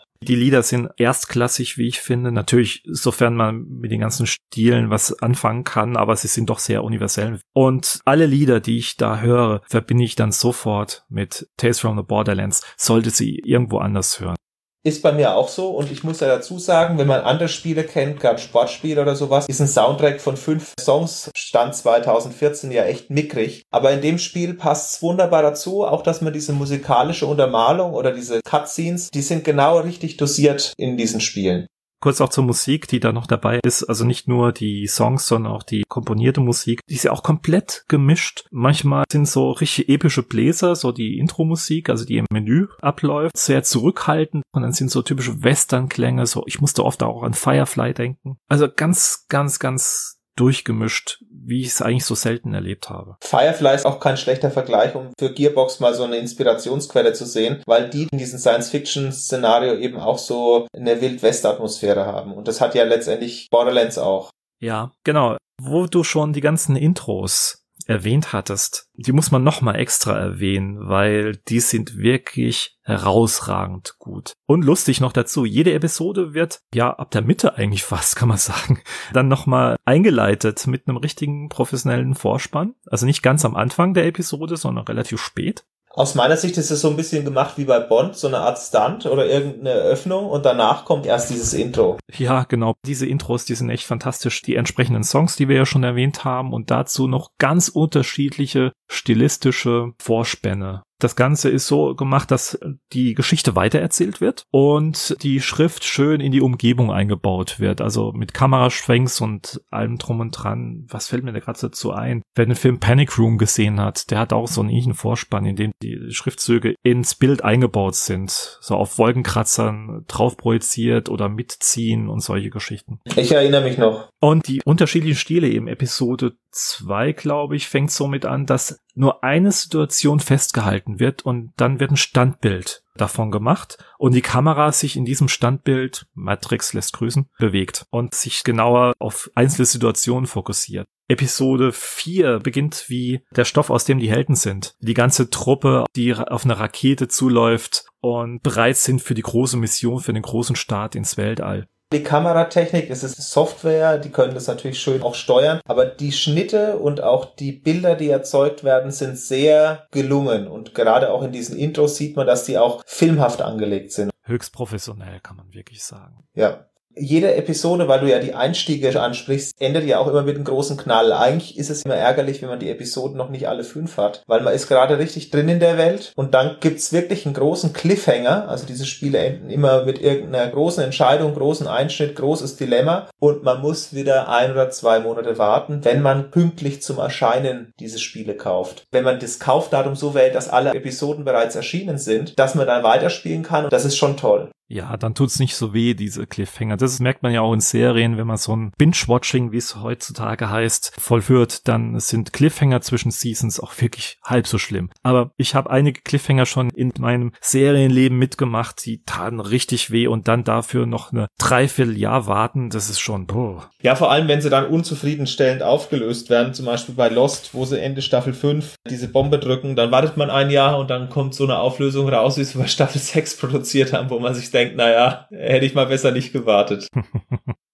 Die Lieder sind erstklassig, wie ich finde. Natürlich, sofern man mit den ganzen Stilen was anfangen kann, aber sie sind doch sehr universell. Und alle Lieder, die ich da höre, verbinde ich dann sofort mit Tales from the Borderlands, sollte sie irgendwo anders hören. Ist bei mir auch so und ich muss ja dazu sagen, wenn man andere Spiele kennt, gerade Sportspiele oder sowas, ist ein Soundtrack von fünf Songs, Stand 2014 ja echt mickrig. Aber in dem Spiel passt es wunderbar dazu, auch dass man diese musikalische Untermalung oder diese Cutscenes, die sind genau richtig dosiert in diesen Spielen. Kurz auch zur Musik, die da noch dabei ist. Also nicht nur die Songs, sondern auch die komponierte Musik. Die ist ja auch komplett gemischt. Manchmal sind so richtig epische Bläser, so die Intro-Musik, also die im Menü abläuft, sehr zurückhaltend. Und dann sind so typische Western-Klänge. So, ich musste oft auch an Firefly denken. Also ganz, ganz, ganz durchgemischt, wie ich es eigentlich so selten erlebt habe. Firefly ist auch kein schlechter Vergleich, um für Gearbox mal so eine Inspirationsquelle zu sehen, weil die in diesem Science-Fiction-Szenario eben auch so eine Wild-West-Atmosphäre haben. Und das hat ja letztendlich Borderlands auch. Ja, genau. Wo du schon die ganzen Intros erwähnt hattest, die muss man nochmal extra erwähnen, weil die sind wirklich herausragend gut. Und lustig noch dazu, jede Episode wird, ja, ab der Mitte eigentlich fast, kann man sagen, dann nochmal eingeleitet mit einem richtigen professionellen Vorspann. Also nicht ganz am Anfang der Episode, sondern relativ spät. Aus meiner Sicht ist es so ein bisschen gemacht wie bei Bond, so eine Art Stunt oder irgendeine Eröffnung und danach kommt erst dieses Intro. Ja, genau. Diese Intros, die sind echt fantastisch. Die entsprechenden Songs, die wir ja schon erwähnt haben und dazu noch ganz unterschiedliche stilistische Vorspänne. Das Ganze ist so gemacht, dass die Geschichte weitererzählt wird und die Schrift schön in die Umgebung eingebaut wird. Also mit Kameraschwenks und allem drum und dran. Was fällt mir da gerade dazu ein? Wer den Film Panic Room gesehen hat, der hat auch so einen ähnlichen Vorspann, in dem die Schriftzüge ins Bild eingebaut sind. So auf Wolkenkratzern drauf projiziert oder mitziehen und solche Geschichten. Ich erinnere mich noch. Und die unterschiedlichen Stile eben Episode 2, glaube ich, fängt somit an, dass nur eine Situation festgehalten wird und dann wird ein Standbild davon gemacht und die Kamera sich in diesem Standbild, Matrix lässt grüßen, bewegt und sich genauer auf einzelne Situationen fokussiert. Episode 4 beginnt wie der Stoff, aus dem die Helden sind. Die ganze Truppe, die auf eine Rakete zuläuft und bereit sind für die große Mission, für den großen Start ins Weltall. Die Kameratechnik, es ist Software, die können das natürlich schön auch steuern, aber die Schnitte und auch die Bilder, die erzeugt werden, sind sehr gelungen und gerade auch in diesen Intros sieht man, dass die auch filmhaft angelegt sind. Höchst professionell, kann man wirklich sagen. Ja jede Episode, weil du ja die Einstiege ansprichst, endet ja auch immer mit einem großen Knall. Eigentlich ist es immer ärgerlich, wenn man die Episoden noch nicht alle fünf hat, weil man ist gerade richtig drin in der Welt und dann gibt's wirklich einen großen Cliffhanger. Also diese Spiele enden immer mit irgendeiner großen Entscheidung, großen Einschnitt, großes Dilemma und man muss wieder ein oder zwei Monate warten, wenn man pünktlich zum Erscheinen diese Spiele kauft. Wenn man das Kaufdatum so wählt, dass alle Episoden bereits erschienen sind, dass man dann weiterspielen kann, das ist schon toll. Ja, dann tut's nicht so weh, diese Cliffhanger. Das merkt man ja auch in Serien, wenn man so ein Binge-Watching, wie es heutzutage heißt, vollführt, dann sind Cliffhanger zwischen Seasons auch wirklich halb so schlimm. Aber ich habe einige Cliffhanger schon in meinem Serienleben mitgemacht, die taten richtig weh und dann dafür noch eine Dreivierteljahr warten, das ist schon, boah. Ja, vor allem, wenn sie dann unzufriedenstellend aufgelöst werden, zum Beispiel bei Lost, wo sie Ende Staffel 5 diese Bombe drücken, dann wartet man ein Jahr und dann kommt so eine Auflösung raus, wie sie bei Staffel 6 produziert haben, wo man sich denkt, naja, hätte ich mal besser nicht gewartet.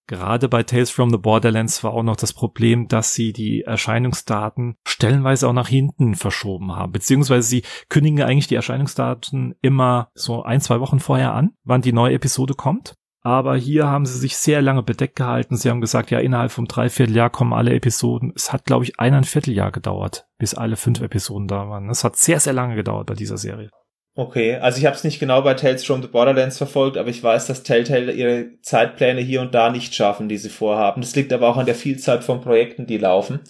Gerade bei Tales from the Borderlands war auch noch das Problem, dass sie die Erscheinungsdaten stellenweise auch nach hinten verschoben haben. Beziehungsweise sie kündigen eigentlich die Erscheinungsdaten immer so ein, zwei Wochen vorher an, wann die neue Episode kommt. Aber hier haben sie sich sehr lange bedeckt gehalten. Sie haben gesagt, ja, innerhalb vom Dreivierteljahr kommen alle Episoden. Es hat, glaube ich, eineinviertel Jahr gedauert, bis alle fünf Episoden da waren. Es hat sehr, sehr lange gedauert bei dieser Serie. Okay, also ich habe es nicht genau bei Tales from the Borderlands verfolgt, aber ich weiß, dass Telltale ihre Zeitpläne hier und da nicht schaffen, die sie vorhaben. Das liegt aber auch an der Vielzahl von Projekten, die laufen.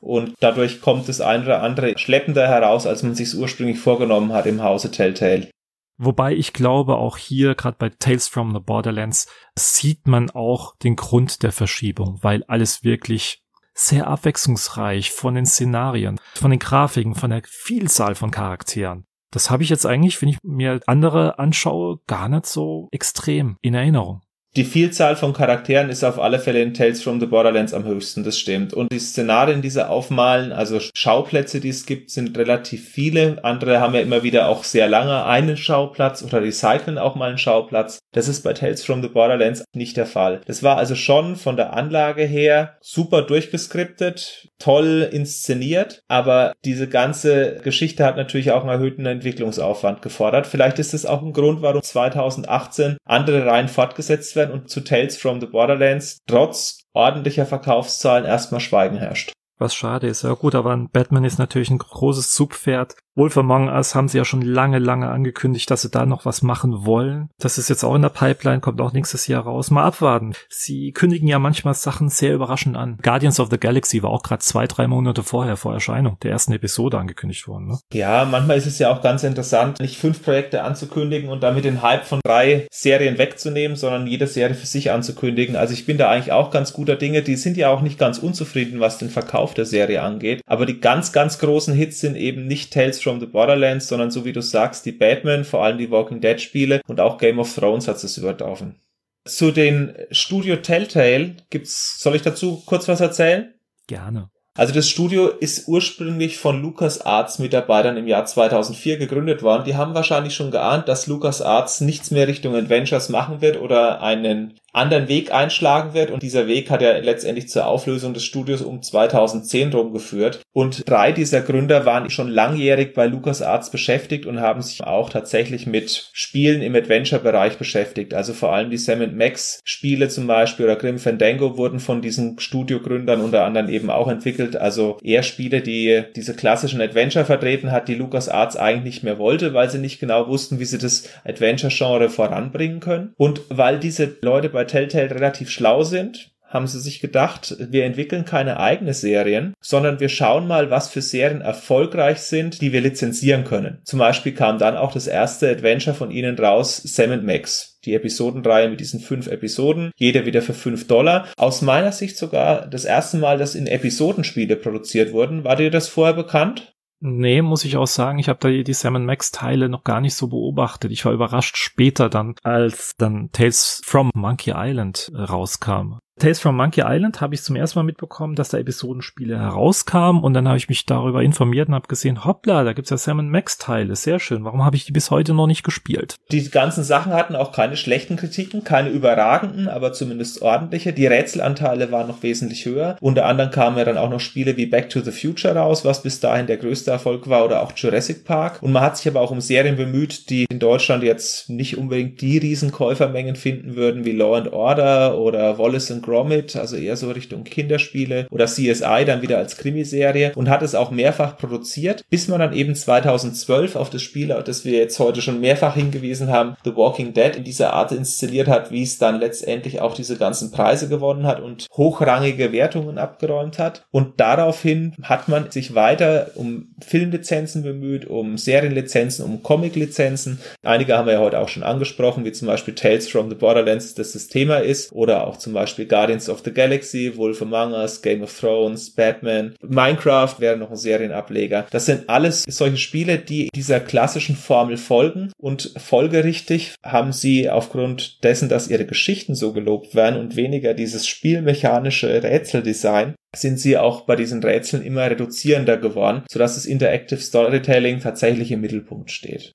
Und dadurch kommt das eine oder andere schleppender heraus, als man sich ursprünglich vorgenommen hat im Hause Telltale. Wobei ich glaube, auch hier, gerade bei Tales from the Borderlands, sieht man auch den Grund der Verschiebung, weil alles wirklich sehr abwechslungsreich von den Szenarien, von den Grafiken, von der Vielzahl von Charakteren. Das habe ich jetzt eigentlich, wenn ich mir andere anschaue, gar nicht so extrem in Erinnerung. Die Vielzahl von Charakteren ist auf alle Fälle in Tales from the Borderlands am höchsten, das stimmt. Und die Szenarien, die sie aufmalen, also Schauplätze, die es gibt, sind relativ viele. Andere haben ja immer wieder auch sehr lange einen Schauplatz oder recyceln auch mal einen Schauplatz. Das ist bei Tales from the Borderlands nicht der Fall. Das war also schon von der Anlage her super durchgeskriptet, toll inszeniert, aber diese ganze Geschichte hat natürlich auch einen erhöhten Entwicklungsaufwand gefordert. Vielleicht ist es auch ein Grund, warum 2018 andere Reihen fortgesetzt werden und zu Tales from the Borderlands trotz ordentlicher Verkaufszahlen erstmal Schweigen herrscht. Was schade ist. Ja gut, aber Batman ist natürlich ein großes Zugpferd Wolf Among Us haben sie ja schon lange, lange angekündigt, dass sie da noch was machen wollen. Das ist jetzt auch in der Pipeline, kommt auch nächstes Jahr raus. Mal abwarten. Sie kündigen ja manchmal Sachen sehr überraschend an. Guardians of the Galaxy war auch gerade zwei, drei Monate vorher, vor Erscheinung der ersten Episode angekündigt worden. Ne? Ja, manchmal ist es ja auch ganz interessant, nicht fünf Projekte anzukündigen und damit den Hype von drei Serien wegzunehmen, sondern jede Serie für sich anzukündigen. Also ich bin da eigentlich auch ganz guter Dinge. Die sind ja auch nicht ganz unzufrieden, was den Verkauf der Serie angeht. Aber die ganz, ganz großen Hits sind eben nicht Tales from the Borderlands, sondern so wie du sagst, die Batman, vor allem die Walking Dead Spiele und auch Game of Thrones hat es übertroffen. Zu den Studio Telltale gibt's, soll ich dazu kurz was erzählen? Gerne. Also das Studio ist ursprünglich von LucasArts Mitarbeitern im Jahr 2004 gegründet worden. Die haben wahrscheinlich schon geahnt, dass LucasArts nichts mehr Richtung Adventures machen wird oder einen anderen Weg einschlagen wird. Und dieser Weg hat ja letztendlich zur Auflösung des Studios um 2010 rumgeführt. Und drei dieser Gründer waren schon langjährig bei LucasArts beschäftigt und haben sich auch tatsächlich mit Spielen im Adventure-Bereich beschäftigt. Also vor allem die Sam Max Spiele zum Beispiel oder Grim Fandango wurden von diesen Studiogründern unter anderem eben auch entwickelt. Also eher Spiele, die diese klassischen Adventure vertreten hat, die LucasArts eigentlich nicht mehr wollte, weil sie nicht genau wussten, wie sie das Adventure-Genre voranbringen können. Und weil diese Leute bei Telltale relativ schlau sind, haben sie sich gedacht, wir entwickeln keine eigene Serien, sondern wir schauen mal, was für Serien erfolgreich sind, die wir lizenzieren können. Zum Beispiel kam dann auch das erste Adventure von ihnen raus, Sam Max. Die Episodenreihe mit diesen fünf Episoden, jeder wieder für fünf Dollar. Aus meiner Sicht sogar das erste Mal, dass in Episodenspiele produziert wurden. War dir das vorher bekannt? Nee, muss ich auch sagen, ich habe da die Sam Max Teile noch gar nicht so beobachtet. Ich war überrascht später dann, als dann Tales from Monkey Island äh, rauskam. Tales from Monkey Island habe ich zum ersten Mal mitbekommen, dass da Episodenspiele herauskamen und dann habe ich mich darüber informiert und habe gesehen, hoppla, da gibt's ja Sam Max Teile, sehr schön. Warum habe ich die bis heute noch nicht gespielt? Die ganzen Sachen hatten auch keine schlechten Kritiken, keine überragenden, aber zumindest ordentliche. Die Rätselanteile waren noch wesentlich höher. Unter anderem kamen ja dann auch noch Spiele wie Back to the Future raus, was bis dahin der größte Erfolg war, oder auch Jurassic Park. Und man hat sich aber auch um Serien bemüht, die in Deutschland jetzt nicht unbedingt die Riesenkäufermengen finden würden, wie Law and Order oder Wallace and Gromit, also eher so Richtung Kinderspiele oder CSI dann wieder als Krimiserie und hat es auch mehrfach produziert, bis man dann eben 2012 auf das Spiel, auf das wir jetzt heute schon mehrfach hingewiesen haben, The Walking Dead in dieser Art inszeniert hat, wie es dann letztendlich auch diese ganzen Preise gewonnen hat und hochrangige Wertungen abgeräumt hat. Und daraufhin hat man sich weiter um Filmlizenzen bemüht, um Serienlizenzen, um Comiclizenzen. Einige haben wir ja heute auch schon angesprochen, wie zum Beispiel Tales from the Borderlands, das das Thema ist, oder auch zum Beispiel Guardians of the Galaxy, Wolf Among Us, Game of Thrones, Batman, Minecraft wäre noch ein Serienableger. Das sind alles solche Spiele, die dieser klassischen Formel folgen und folgerichtig haben sie aufgrund dessen, dass ihre Geschichten so gelobt werden und weniger dieses spielmechanische Rätseldesign, sind sie auch bei diesen Rätseln immer reduzierender geworden, sodass das Interactive Storytelling tatsächlich im Mittelpunkt steht.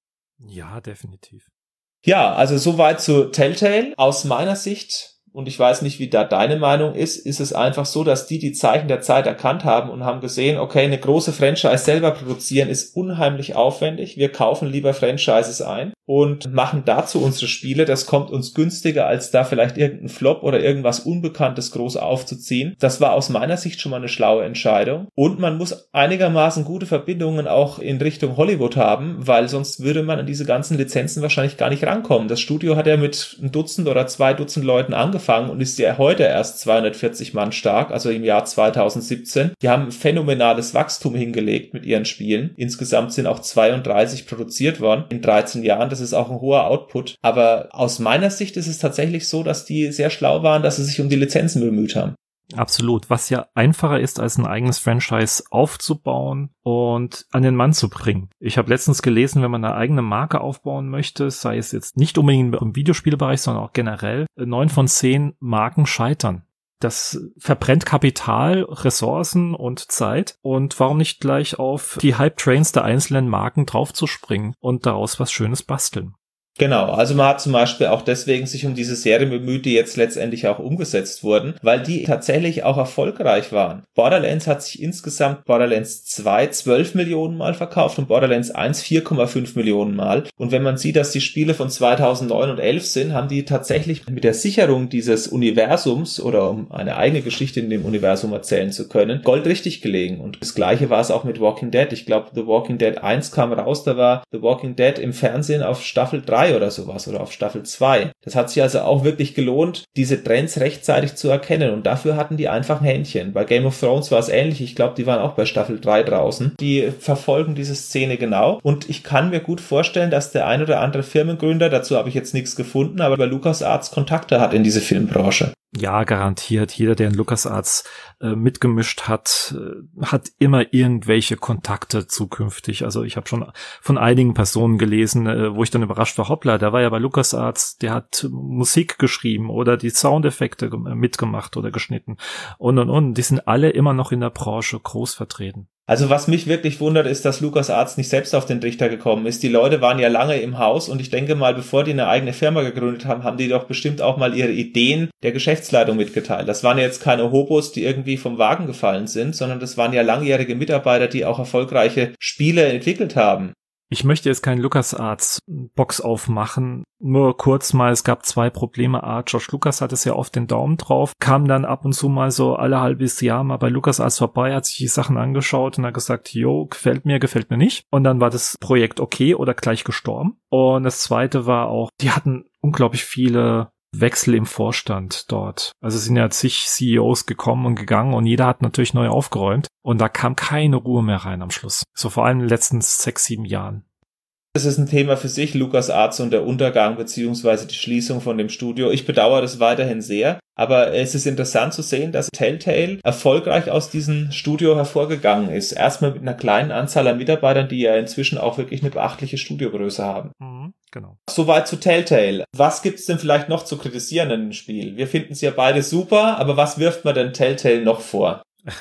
Ja, definitiv. Ja, also soweit zu Telltale. Aus meiner Sicht und ich weiß nicht, wie da deine Meinung ist, ist es einfach so, dass die die Zeichen der Zeit erkannt haben und haben gesehen, okay, eine große Franchise selber produzieren ist unheimlich aufwendig. Wir kaufen lieber Franchises ein und machen dazu unsere Spiele. Das kommt uns günstiger, als da vielleicht irgendein Flop oder irgendwas Unbekanntes groß aufzuziehen. Das war aus meiner Sicht schon mal eine schlaue Entscheidung. Und man muss einigermaßen gute Verbindungen auch in Richtung Hollywood haben, weil sonst würde man an diese ganzen Lizenzen wahrscheinlich gar nicht rankommen. Das Studio hat ja mit ein Dutzend oder zwei Dutzend Leuten angefangen angefangen und ist ja heute erst 240 Mann stark, also im Jahr 2017. Die haben phänomenales Wachstum hingelegt mit ihren Spielen. Insgesamt sind auch 32 produziert worden in 13 Jahren. Das ist auch ein hoher Output. Aber aus meiner Sicht ist es tatsächlich so, dass die sehr schlau waren, dass sie sich um die Lizenzen bemüht haben. Absolut. Was ja einfacher ist, als ein eigenes Franchise aufzubauen und an den Mann zu bringen. Ich habe letztens gelesen, wenn man eine eigene Marke aufbauen möchte, sei es jetzt nicht unbedingt im Videospielbereich, sondern auch generell, neun von zehn Marken scheitern. Das verbrennt Kapital, Ressourcen und Zeit. Und warum nicht gleich auf die Hype-Trains der einzelnen Marken draufzuspringen und daraus was Schönes basteln? Genau, also man hat zum Beispiel auch deswegen sich um diese Serie bemüht, die jetzt letztendlich auch umgesetzt wurden, weil die tatsächlich auch erfolgreich waren. Borderlands hat sich insgesamt Borderlands 2 12 Millionen Mal verkauft und Borderlands 1 4,5 Millionen Mal. Und wenn man sieht, dass die Spiele von 2009 und 11 sind, haben die tatsächlich mit der Sicherung dieses Universums oder um eine eigene Geschichte in dem Universum erzählen zu können, Gold richtig gelegen. Und das gleiche war es auch mit Walking Dead. Ich glaube, The Walking Dead 1 kam raus, da war The Walking Dead im Fernsehen auf Staffel 3 oder sowas oder auf Staffel 2. Das hat sich also auch wirklich gelohnt, diese Trends rechtzeitig zu erkennen und dafür hatten die einfach ein Händchen. Bei Game of Thrones war es ähnlich. Ich glaube, die waren auch bei Staffel 3 draußen. Die verfolgen diese Szene genau und ich kann mir gut vorstellen, dass der ein oder andere Firmengründer, dazu habe ich jetzt nichts gefunden, aber bei LucasArts Kontakte hat in diese Filmbranche. Ja, garantiert. Jeder, der in LucasArts äh, mitgemischt hat, äh, hat immer irgendwelche Kontakte zukünftig. Also ich habe schon von einigen Personen gelesen, äh, wo ich dann überrascht war, hoppla, der war ja bei LucasArts, der hat Musik geschrieben oder die Soundeffekte äh, mitgemacht oder geschnitten und und und. Die sind alle immer noch in der Branche groß vertreten. Also was mich wirklich wundert, ist, dass Lukas Arzt nicht selbst auf den Trichter gekommen ist. Die Leute waren ja lange im Haus und ich denke mal, bevor die eine eigene Firma gegründet haben, haben die doch bestimmt auch mal ihre Ideen der Geschäftsleitung mitgeteilt. Das waren jetzt keine Hobos, die irgendwie vom Wagen gefallen sind, sondern das waren ja langjährige Mitarbeiter, die auch erfolgreiche Spiele entwickelt haben. Ich möchte jetzt keinen LucasArts Box aufmachen. Nur kurz mal, es gab zwei Probleme. A, Josh Lucas hat es ja oft den Daumen drauf, kam dann ab und zu mal so alle halbes Jahr mal bei LucasArts vorbei, hat sich die Sachen angeschaut und hat gesagt, jo, gefällt mir, gefällt mir nicht. Und dann war das Projekt okay oder gleich gestorben. Und das zweite war auch, die hatten unglaublich viele Wechsel im Vorstand dort. Also sind ja zig CEOs gekommen und gegangen und jeder hat natürlich neu aufgeräumt und da kam keine Ruhe mehr rein am Schluss. So vor allem in den letzten sechs, sieben Jahren. Das ist ein Thema für sich, Lukas Arzt und der Untergang beziehungsweise die Schließung von dem Studio. Ich bedauere das weiterhin sehr, aber es ist interessant zu sehen, dass Telltale erfolgreich aus diesem Studio hervorgegangen ist. Erstmal mit einer kleinen Anzahl an Mitarbeitern, die ja inzwischen auch wirklich eine beachtliche Studiogröße haben. Mhm, genau. Soweit zu Telltale. Was gibt's denn vielleicht noch zu kritisieren in dem Spiel? Wir finden es ja beide super, aber was wirft man denn Telltale noch vor?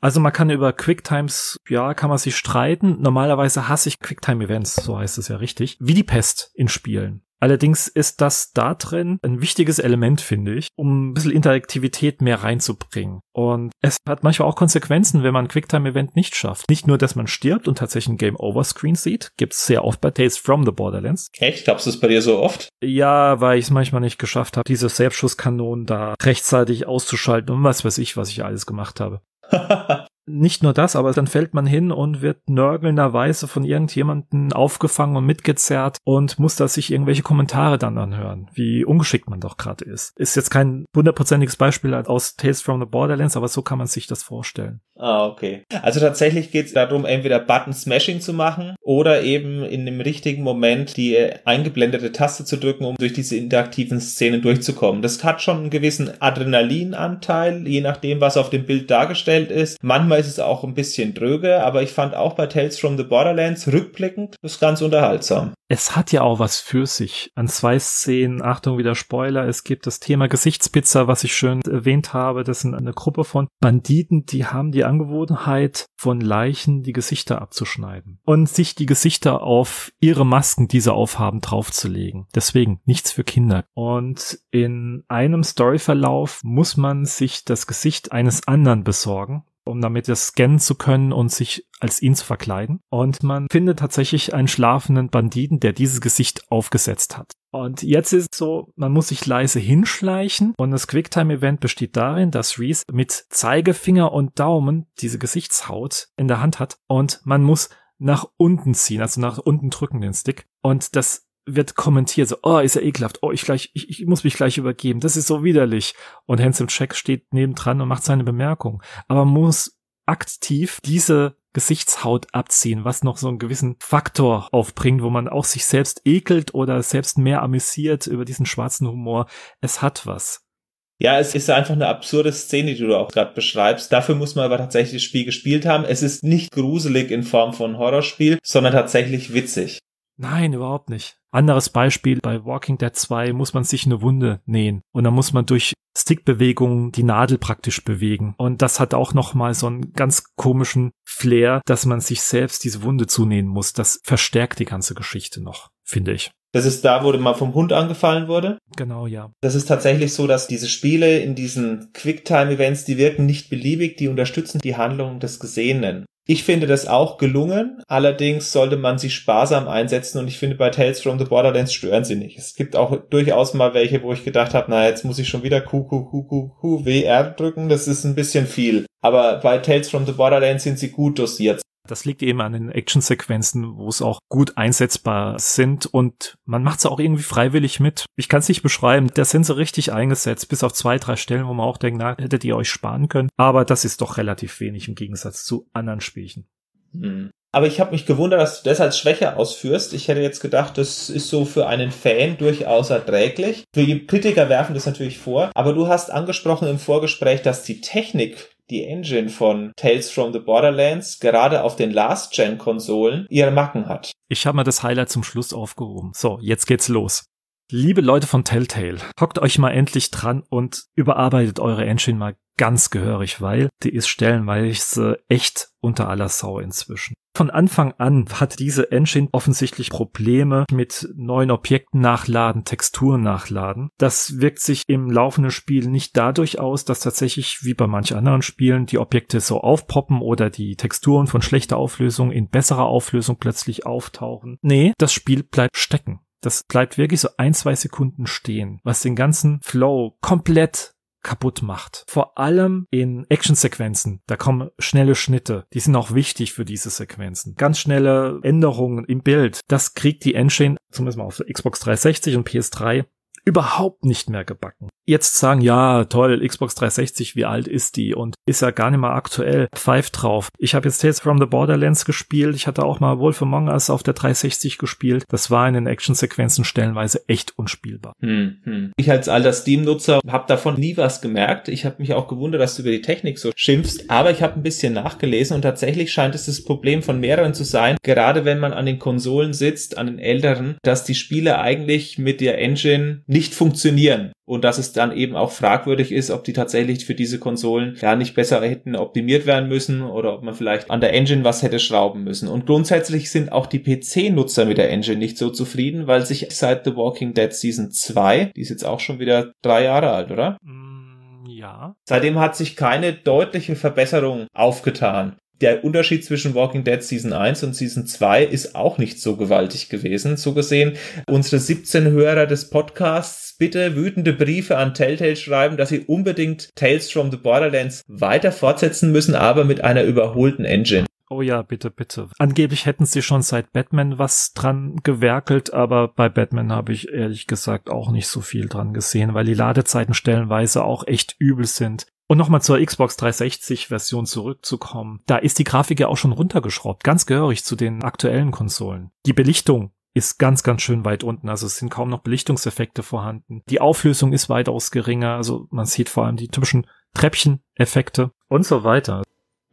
Also man kann über Quicktimes, ja, kann man sich streiten. Normalerweise hasse ich Quicktime-Events, so heißt es ja richtig, wie die Pest in Spielen. Allerdings ist das da drin ein wichtiges Element, finde ich, um ein bisschen Interaktivität mehr reinzubringen. Und es hat manchmal auch Konsequenzen, wenn man ein Quicktime-Event nicht schafft. Nicht nur, dass man stirbt und tatsächlich ein Game-Over-Screen sieht, gibt's sehr oft bei Tales from the Borderlands. Echt? Glaubst du es bei dir so oft? Ja, weil ich es manchmal nicht geschafft habe, diese Selbstschusskanonen da rechtzeitig auszuschalten und was weiß ich, was ich alles gemacht habe. Nicht nur das, aber dann fällt man hin und wird nörgelnderweise von irgendjemanden aufgefangen und mitgezerrt und muss da sich irgendwelche Kommentare dann anhören, wie ungeschickt man doch gerade ist. Ist jetzt kein hundertprozentiges Beispiel aus Tales from the Borderlands, aber so kann man sich das vorstellen. Ah, okay. Also tatsächlich geht es darum, entweder Button-Smashing zu machen oder eben in dem richtigen Moment die eingeblendete Taste zu drücken, um durch diese interaktiven Szenen durchzukommen. Das hat schon einen gewissen Adrenalinanteil, je nachdem, was auf dem Bild dargestellt ist. Manchmal ist es auch ein bisschen dröge, aber ich fand auch bei Tales from the Borderlands rückblickend das ganz unterhaltsam. Es hat ja auch was für sich. An zwei Szenen, Achtung wieder Spoiler, es gibt das Thema Gesichtspizza, was ich schön erwähnt habe. Das sind eine Gruppe von Banditen, die haben die Angewohnheit, von Leichen die Gesichter abzuschneiden und sich die Gesichter auf ihre Masken, die sie aufhaben, draufzulegen. Deswegen nichts für Kinder. Und in einem Storyverlauf muss man sich das Gesicht eines anderen besorgen, um damit das scannen zu können und sich als ihn zu verkleiden. Und man findet tatsächlich einen schlafenden Banditen, der dieses Gesicht aufgesetzt hat. Und jetzt ist es so, man muss sich leise hinschleichen und das Quicktime-Event besteht darin, dass Reese mit Zeigefinger und Daumen diese Gesichtshaut in der Hand hat und man muss nach unten ziehen, also nach unten drücken den Stick. Und das wird kommentiert, so, oh, ist ja ekelhaft, oh, ich gleich, ich, ich muss mich gleich übergeben, das ist so widerlich. Und Handsome Check steht nebendran und macht seine Bemerkung. Aber man muss aktiv diese Gesichtshaut abziehen, was noch so einen gewissen Faktor aufbringt, wo man auch sich selbst ekelt oder selbst mehr amüsiert über diesen schwarzen Humor. Es hat was. Ja, es ist einfach eine absurde Szene, die du auch gerade beschreibst. Dafür muss man aber tatsächlich das Spiel gespielt haben. Es ist nicht gruselig in Form von Horrorspiel, sondern tatsächlich witzig. Nein, überhaupt nicht. Anderes Beispiel, bei Walking Dead 2 muss man sich eine Wunde nähen und dann muss man durch Stickbewegungen die Nadel praktisch bewegen. Und das hat auch nochmal so einen ganz komischen Flair, dass man sich selbst diese Wunde zunähen muss. Das verstärkt die ganze Geschichte noch, finde ich. Das ist da, wo mal vom Hund angefallen wurde. Genau, ja. Das ist tatsächlich so, dass diese Spiele in diesen Quicktime-Events, die wirken nicht beliebig, die unterstützen die Handlung des Gesehenen. Ich finde das auch gelungen, allerdings sollte man sie sparsam einsetzen und ich finde bei Tales from the Borderlands stören sie nicht. Es gibt auch durchaus mal welche, wo ich gedacht habe, na jetzt muss ich schon wieder QQQQQ WR drücken, das ist ein bisschen viel. Aber bei Tales from the Borderlands sind sie gut dosiert. Das liegt eben an den Actionsequenzen, wo es auch gut einsetzbar sind und man macht es auch irgendwie freiwillig mit. Ich kann es nicht beschreiben. Da sind sie richtig eingesetzt, bis auf zwei, drei Stellen, wo man auch denkt, na, hättet ihr euch sparen können. Aber das ist doch relativ wenig im Gegensatz zu anderen Spielchen. Hm. Aber ich habe mich gewundert, dass du das als Schwäche ausführst. Ich hätte jetzt gedacht, das ist so für einen Fan durchaus erträglich. Für die Kritiker werfen das natürlich vor. Aber du hast angesprochen im Vorgespräch, dass die Technik die Engine von Tales from the Borderlands gerade auf den Last-Gen-Konsolen ihre Macken hat. Ich habe mir das Highlight zum Schluss aufgehoben. So, jetzt geht's los. Liebe Leute von Telltale, hockt euch mal endlich dran und überarbeitet eure Engine mal ganz gehörig, weil die ist stellenweise echt unter aller Sau inzwischen. Von Anfang an hat diese Engine offensichtlich Probleme mit neuen Objekten nachladen, Texturen nachladen. Das wirkt sich im laufenden Spiel nicht dadurch aus, dass tatsächlich wie bei manch anderen Spielen die Objekte so aufpoppen oder die Texturen von schlechter Auflösung in besserer Auflösung plötzlich auftauchen. Nee, das Spiel bleibt stecken. Das bleibt wirklich so ein, zwei Sekunden stehen, was den ganzen Flow komplett kaputt macht. Vor allem in Actionsequenzen. Da kommen schnelle Schnitte. Die sind auch wichtig für diese Sequenzen. Ganz schnelle Änderungen im Bild. Das kriegt die Engine, zumindest mal auf Xbox 360 und PS3, überhaupt nicht mehr gebacken. Jetzt sagen, ja, toll, Xbox 360, wie alt ist die? Und ist ja gar nicht mehr aktuell. Pfeift drauf. Ich habe jetzt Tales from the Borderlands gespielt. Ich hatte auch mal Wolf Among Us auf der 360 gespielt. Das war in den Actionsequenzen stellenweise echt unspielbar. Hm, hm. Ich als alter Steam-Nutzer habe davon nie was gemerkt. Ich habe mich auch gewundert, dass du über die Technik so schimpfst. Aber ich habe ein bisschen nachgelesen und tatsächlich scheint es das Problem von mehreren zu sein. Gerade wenn man an den Konsolen sitzt, an den älteren, dass die Spiele eigentlich mit der Engine nicht funktionieren und dass es dann eben auch fragwürdig ist, ob die tatsächlich für diese Konsolen ja nicht besser hätten optimiert werden müssen oder ob man vielleicht an der Engine was hätte schrauben müssen. Und grundsätzlich sind auch die PC-Nutzer mit der Engine nicht so zufrieden, weil sich seit The Walking Dead Season 2, die ist jetzt auch schon wieder drei Jahre alt, oder? Mm, ja. Seitdem hat sich keine deutliche Verbesserung aufgetan der Unterschied zwischen Walking Dead Season 1 und Season 2 ist auch nicht so gewaltig gewesen. So gesehen, unsere 17 Hörer des Podcasts bitte wütende Briefe an Telltale schreiben, dass sie unbedingt Tales from the Borderlands weiter fortsetzen müssen, aber mit einer überholten Engine. Oh ja, bitte, bitte. Angeblich hätten sie schon seit Batman was dran gewerkelt, aber bei Batman habe ich ehrlich gesagt auch nicht so viel dran gesehen, weil die Ladezeiten stellenweise auch echt übel sind. Und nochmal zur Xbox 360 Version zurückzukommen. Da ist die Grafik ja auch schon runtergeschraubt, ganz gehörig zu den aktuellen Konsolen. Die Belichtung ist ganz, ganz schön weit unten. Also es sind kaum noch Belichtungseffekte vorhanden. Die Auflösung ist weitaus geringer. Also man sieht vor allem die typischen Treppcheneffekte und so weiter.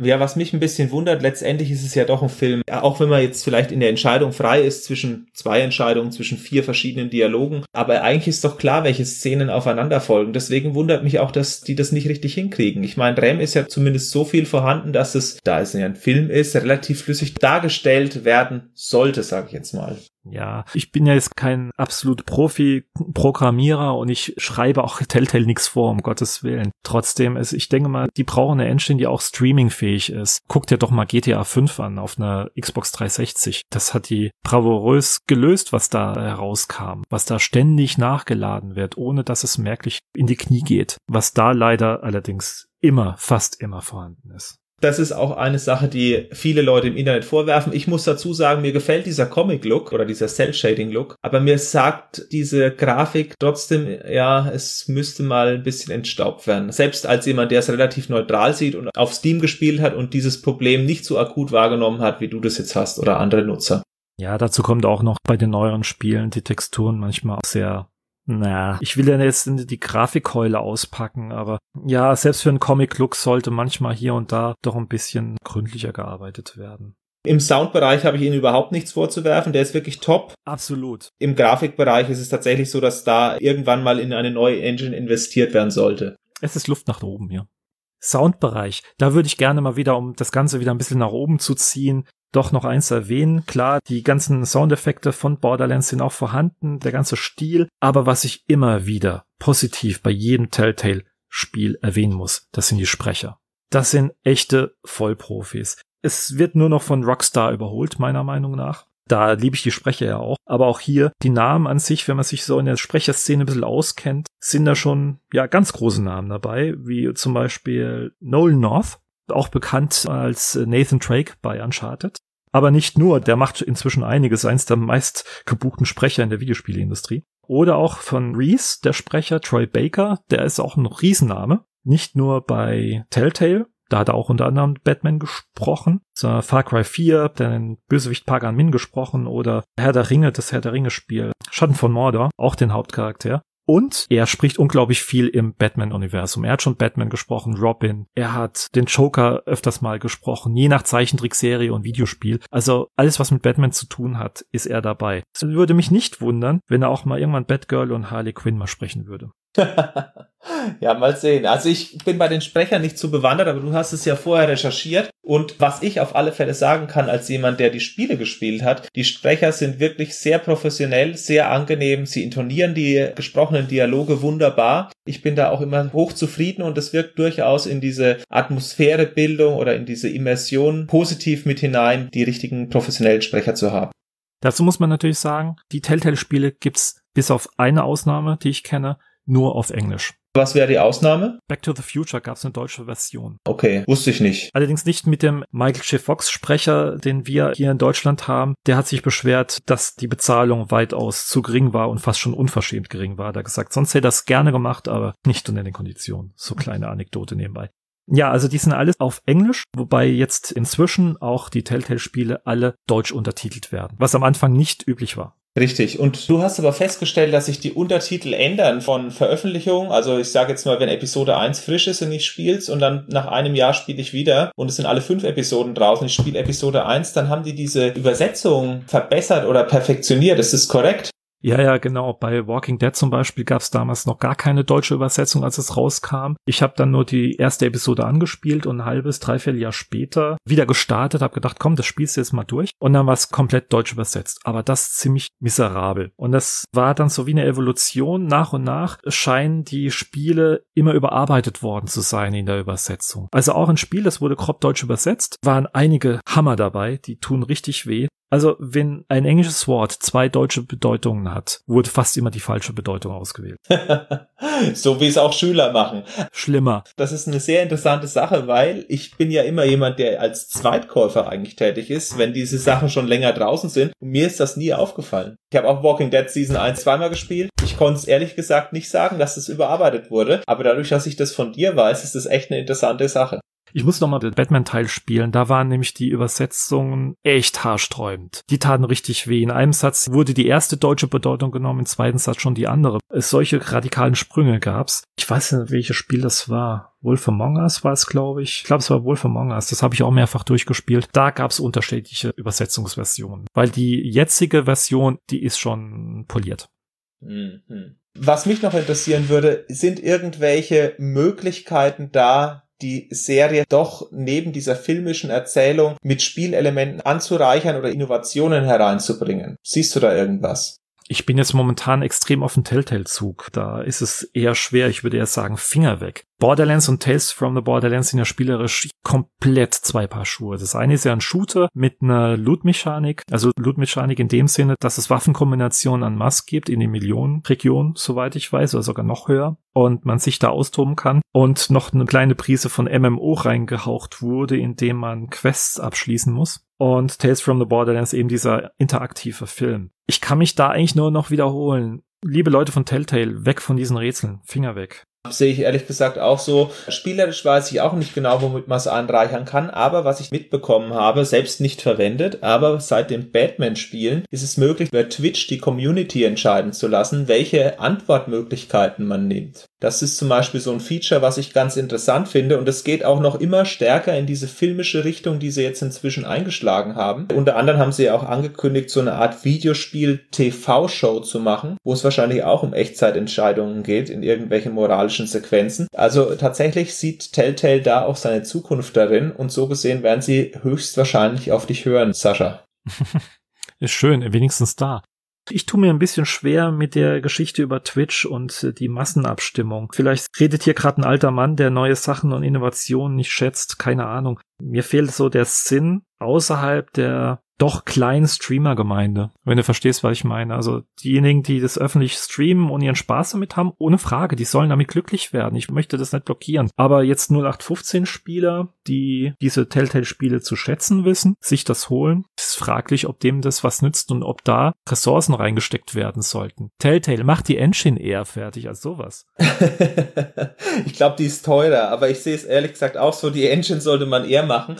Ja, was mich ein bisschen wundert, letztendlich ist es ja doch ein Film, auch wenn man jetzt vielleicht in der Entscheidung frei ist zwischen zwei Entscheidungen, zwischen vier verschiedenen Dialogen, aber eigentlich ist doch klar, welche Szenen aufeinander folgen. Deswegen wundert mich auch, dass die das nicht richtig hinkriegen. Ich meine, Rem ist ja zumindest so viel vorhanden, dass es, da es ja ein Film ist, relativ flüssig dargestellt werden sollte, sage ich jetzt mal. Ja, ich bin ja jetzt kein absolut Profi-Programmierer und ich schreibe auch Telltale nichts vor, um Gottes Willen. Trotzdem ist, ich denke mal, die brauchen eine Engine, die auch streamingfähig ist. Guckt dir doch mal GTA 5 an auf einer Xbox 360. Das hat die bravourös gelöst, was da herauskam, was da ständig nachgeladen wird, ohne dass es merklich in die Knie geht. Was da leider allerdings immer, fast immer vorhanden ist. Das ist auch eine Sache, die viele Leute im Internet vorwerfen. Ich muss dazu sagen, mir gefällt dieser Comic-Look oder dieser Cell-Shading-Look, aber mir sagt diese Grafik trotzdem, ja, es müsste mal ein bisschen entstaubt werden. Selbst als jemand, der es relativ neutral sieht und auf Steam gespielt hat und dieses Problem nicht so akut wahrgenommen hat, wie du das jetzt hast oder andere Nutzer. Ja, dazu kommt auch noch bei den neueren Spielen die Texturen manchmal sehr na, ich will ja jetzt die Grafikkeule auspacken, aber ja, selbst für einen Comic-Look sollte manchmal hier und da doch ein bisschen gründlicher gearbeitet werden. Im Soundbereich habe ich Ihnen überhaupt nichts vorzuwerfen, der ist wirklich top. Absolut. Im Grafikbereich ist es tatsächlich so, dass da irgendwann mal in eine neue Engine investiert werden sollte. Es ist Luft nach oben, ja. Soundbereich, da würde ich gerne mal wieder, um das Ganze wieder ein bisschen nach oben zu ziehen, doch noch eins erwähnen. Klar, die ganzen Soundeffekte von Borderlands sind auch vorhanden, der ganze Stil. Aber was ich immer wieder positiv bei jedem Telltale-Spiel erwähnen muss, das sind die Sprecher. Das sind echte Vollprofis. Es wird nur noch von Rockstar überholt, meiner Meinung nach. Da liebe ich die Sprecher ja auch. Aber auch hier, die Namen an sich, wenn man sich so in der Sprecherszene ein bisschen auskennt, sind da schon, ja, ganz große Namen dabei, wie zum Beispiel Nolan North, auch bekannt als Nathan Drake bei Uncharted. Aber nicht nur, der macht inzwischen einiges, eins der meist gebuchten Sprecher in der Videospielindustrie. Oder auch von Reese, der Sprecher Troy Baker, der ist auch ein Riesenname. Nicht nur bei Telltale, da hat er auch unter anderem Batman gesprochen, so Far Cry 4, den Bösewicht Pagan Min gesprochen oder Herr der Ringe, das Herr der Ringe Spiel, Schatten von Mordor, auch den Hauptcharakter. Und er spricht unglaublich viel im Batman-Universum. Er hat schon Batman gesprochen, Robin. Er hat den Joker öfters mal gesprochen, je nach Zeichentrickserie und Videospiel. Also alles, was mit Batman zu tun hat, ist er dabei. Es würde mich nicht wundern, wenn er auch mal irgendwann Batgirl und Harley Quinn mal sprechen würde. ja, mal sehen. Also ich bin bei den Sprechern nicht zu bewandert, aber du hast es ja vorher recherchiert. Und was ich auf alle Fälle sagen kann, als jemand, der die Spiele gespielt hat, die Sprecher sind wirklich sehr professionell, sehr angenehm. Sie intonieren die gesprochenen Dialoge wunderbar. Ich bin da auch immer hochzufrieden und es wirkt durchaus in diese Atmosphärebildung oder in diese Immersion positiv mit hinein, die richtigen professionellen Sprecher zu haben. Dazu muss man natürlich sagen, die Telltale-Spiele gibt's bis auf eine Ausnahme, die ich kenne, nur auf Englisch. Was wäre die Ausnahme? Back to the Future gab es eine deutsche Version. Okay, wusste ich nicht. Allerdings nicht mit dem Michael J. Fox Sprecher, den wir hier in Deutschland haben. Der hat sich beschwert, dass die Bezahlung weitaus zu gering war und fast schon unverschämt gering war. Da gesagt, sonst hätte er das gerne gemacht, aber nicht unter den Konditionen. So kleine Anekdote nebenbei. Ja, also die sind alles auf Englisch, wobei jetzt inzwischen auch die Telltale-Spiele alle deutsch untertitelt werden, was am Anfang nicht üblich war. Richtig. Und du hast aber festgestellt, dass sich die Untertitel ändern von Veröffentlichung. Also ich sage jetzt mal, wenn Episode 1 frisch ist und ich spiel's und dann nach einem Jahr spiele ich wieder und es sind alle fünf Episoden draußen, ich spiele Episode 1, dann haben die diese Übersetzung verbessert oder perfektioniert. Ist das korrekt? Ja, ja, genau. Bei Walking Dead zum Beispiel gab es damals noch gar keine deutsche Übersetzung, als es rauskam. Ich habe dann nur die erste Episode angespielt und ein halbes, dreiviertel Jahr später wieder gestartet, habe gedacht, komm, das spielst du jetzt mal durch. Und dann war es komplett deutsch übersetzt. Aber das ziemlich miserabel. Und das war dann so wie eine Evolution. Nach und nach scheinen die Spiele immer überarbeitet worden zu sein in der Übersetzung. Also auch ein Spiel, das wurde grob deutsch übersetzt, waren einige Hammer dabei, die tun richtig weh. Also, wenn ein englisches Wort zwei deutsche Bedeutungen hat, wurde fast immer die falsche Bedeutung ausgewählt. so wie es auch Schüler machen. Schlimmer. Das ist eine sehr interessante Sache, weil ich bin ja immer jemand, der als Zweitkäufer eigentlich tätig ist, wenn diese Sachen schon länger draußen sind. Und mir ist das nie aufgefallen. Ich habe auch Walking Dead Season 1 zweimal gespielt. Ich konnte es ehrlich gesagt nicht sagen, dass es überarbeitet wurde. Aber dadurch, dass ich das von dir weiß, ist das echt eine interessante Sache. Ich muss noch mal den Batman-Teil spielen. Da waren nämlich die Übersetzungen echt haarsträubend. Die taten richtig weh. In einem Satz wurde die erste deutsche Bedeutung genommen, im zweiten Satz schon die andere. Es solche radikalen Sprünge gab's. Ich weiß nicht, welches Spiel das war. Wolf Among Us war es, glaube ich. Ich glaube, es war Wolf Among Us. Das habe ich auch mehrfach durchgespielt. Da gab's unterschiedliche Übersetzungsversionen. Weil die jetzige Version, die ist schon poliert. Mhm. Was mich noch interessieren würde, sind irgendwelche Möglichkeiten da, die Serie doch neben dieser filmischen Erzählung mit Spielelementen anzureichern oder Innovationen hereinzubringen. Siehst du da irgendwas? Ich bin jetzt momentan extrem auf dem Telltale-Zug. Da ist es eher schwer. Ich würde eher sagen, Finger weg. Borderlands und Tales from the Borderlands sind ja spielerisch komplett zwei Paar Schuhe. Das eine ist ja ein Shooter mit einer Loot-Mechanik, also Loot-Mechanik in dem Sinne, dass es Waffenkombinationen an Mass gibt in den Millionenregionen, soweit ich weiß, oder sogar noch höher und man sich da austoben kann und noch eine kleine Prise von MMO reingehaucht wurde, indem man Quests abschließen muss. Und Tales from the Borderlands eben dieser interaktive Film. Ich kann mich da eigentlich nur noch wiederholen. Liebe Leute von Telltale, weg von diesen Rätseln, Finger weg. Sehe ich ehrlich gesagt auch so. Spielerisch weiß ich auch nicht genau, womit man es anreichern kann, aber was ich mitbekommen habe, selbst nicht verwendet, aber seit dem Batman-Spielen ist es möglich, bei Twitch die Community entscheiden zu lassen, welche Antwortmöglichkeiten man nimmt. Das ist zum Beispiel so ein Feature, was ich ganz interessant finde und es geht auch noch immer stärker in diese filmische Richtung, die sie jetzt inzwischen eingeschlagen haben. Unter anderem haben sie ja auch angekündigt, so eine Art Videospiel-TV-Show zu machen, wo es wahrscheinlich auch um Echtzeitentscheidungen geht in irgendwelchen moralischen Sequenzen. Also tatsächlich sieht Telltale da auch seine Zukunft darin und so gesehen werden sie höchstwahrscheinlich auf dich hören, Sascha. Ist schön, wenigstens da. Ich tue mir ein bisschen schwer mit der Geschichte über Twitch und äh, die Massenabstimmung. Vielleicht redet hier gerade ein alter Mann, der neue Sachen und Innovationen nicht schätzt, keine Ahnung. Mir fehlt so der Sinn außerhalb der doch kleinen Streamer-Gemeinde, wenn du verstehst, was ich meine. Also diejenigen, die das öffentlich streamen und ihren Spaß damit haben, ohne Frage, die sollen damit glücklich werden. Ich möchte das nicht blockieren. Aber jetzt 0815-Spieler, die diese Telltale-Spiele zu schätzen wissen, sich das holen, ist fraglich, ob dem das was nützt und ob da Ressourcen reingesteckt werden sollten. Telltale macht die Engine eher fertig als sowas. ich glaube, die ist teurer, aber ich sehe es ehrlich gesagt auch so, die Engine sollte man eher machen.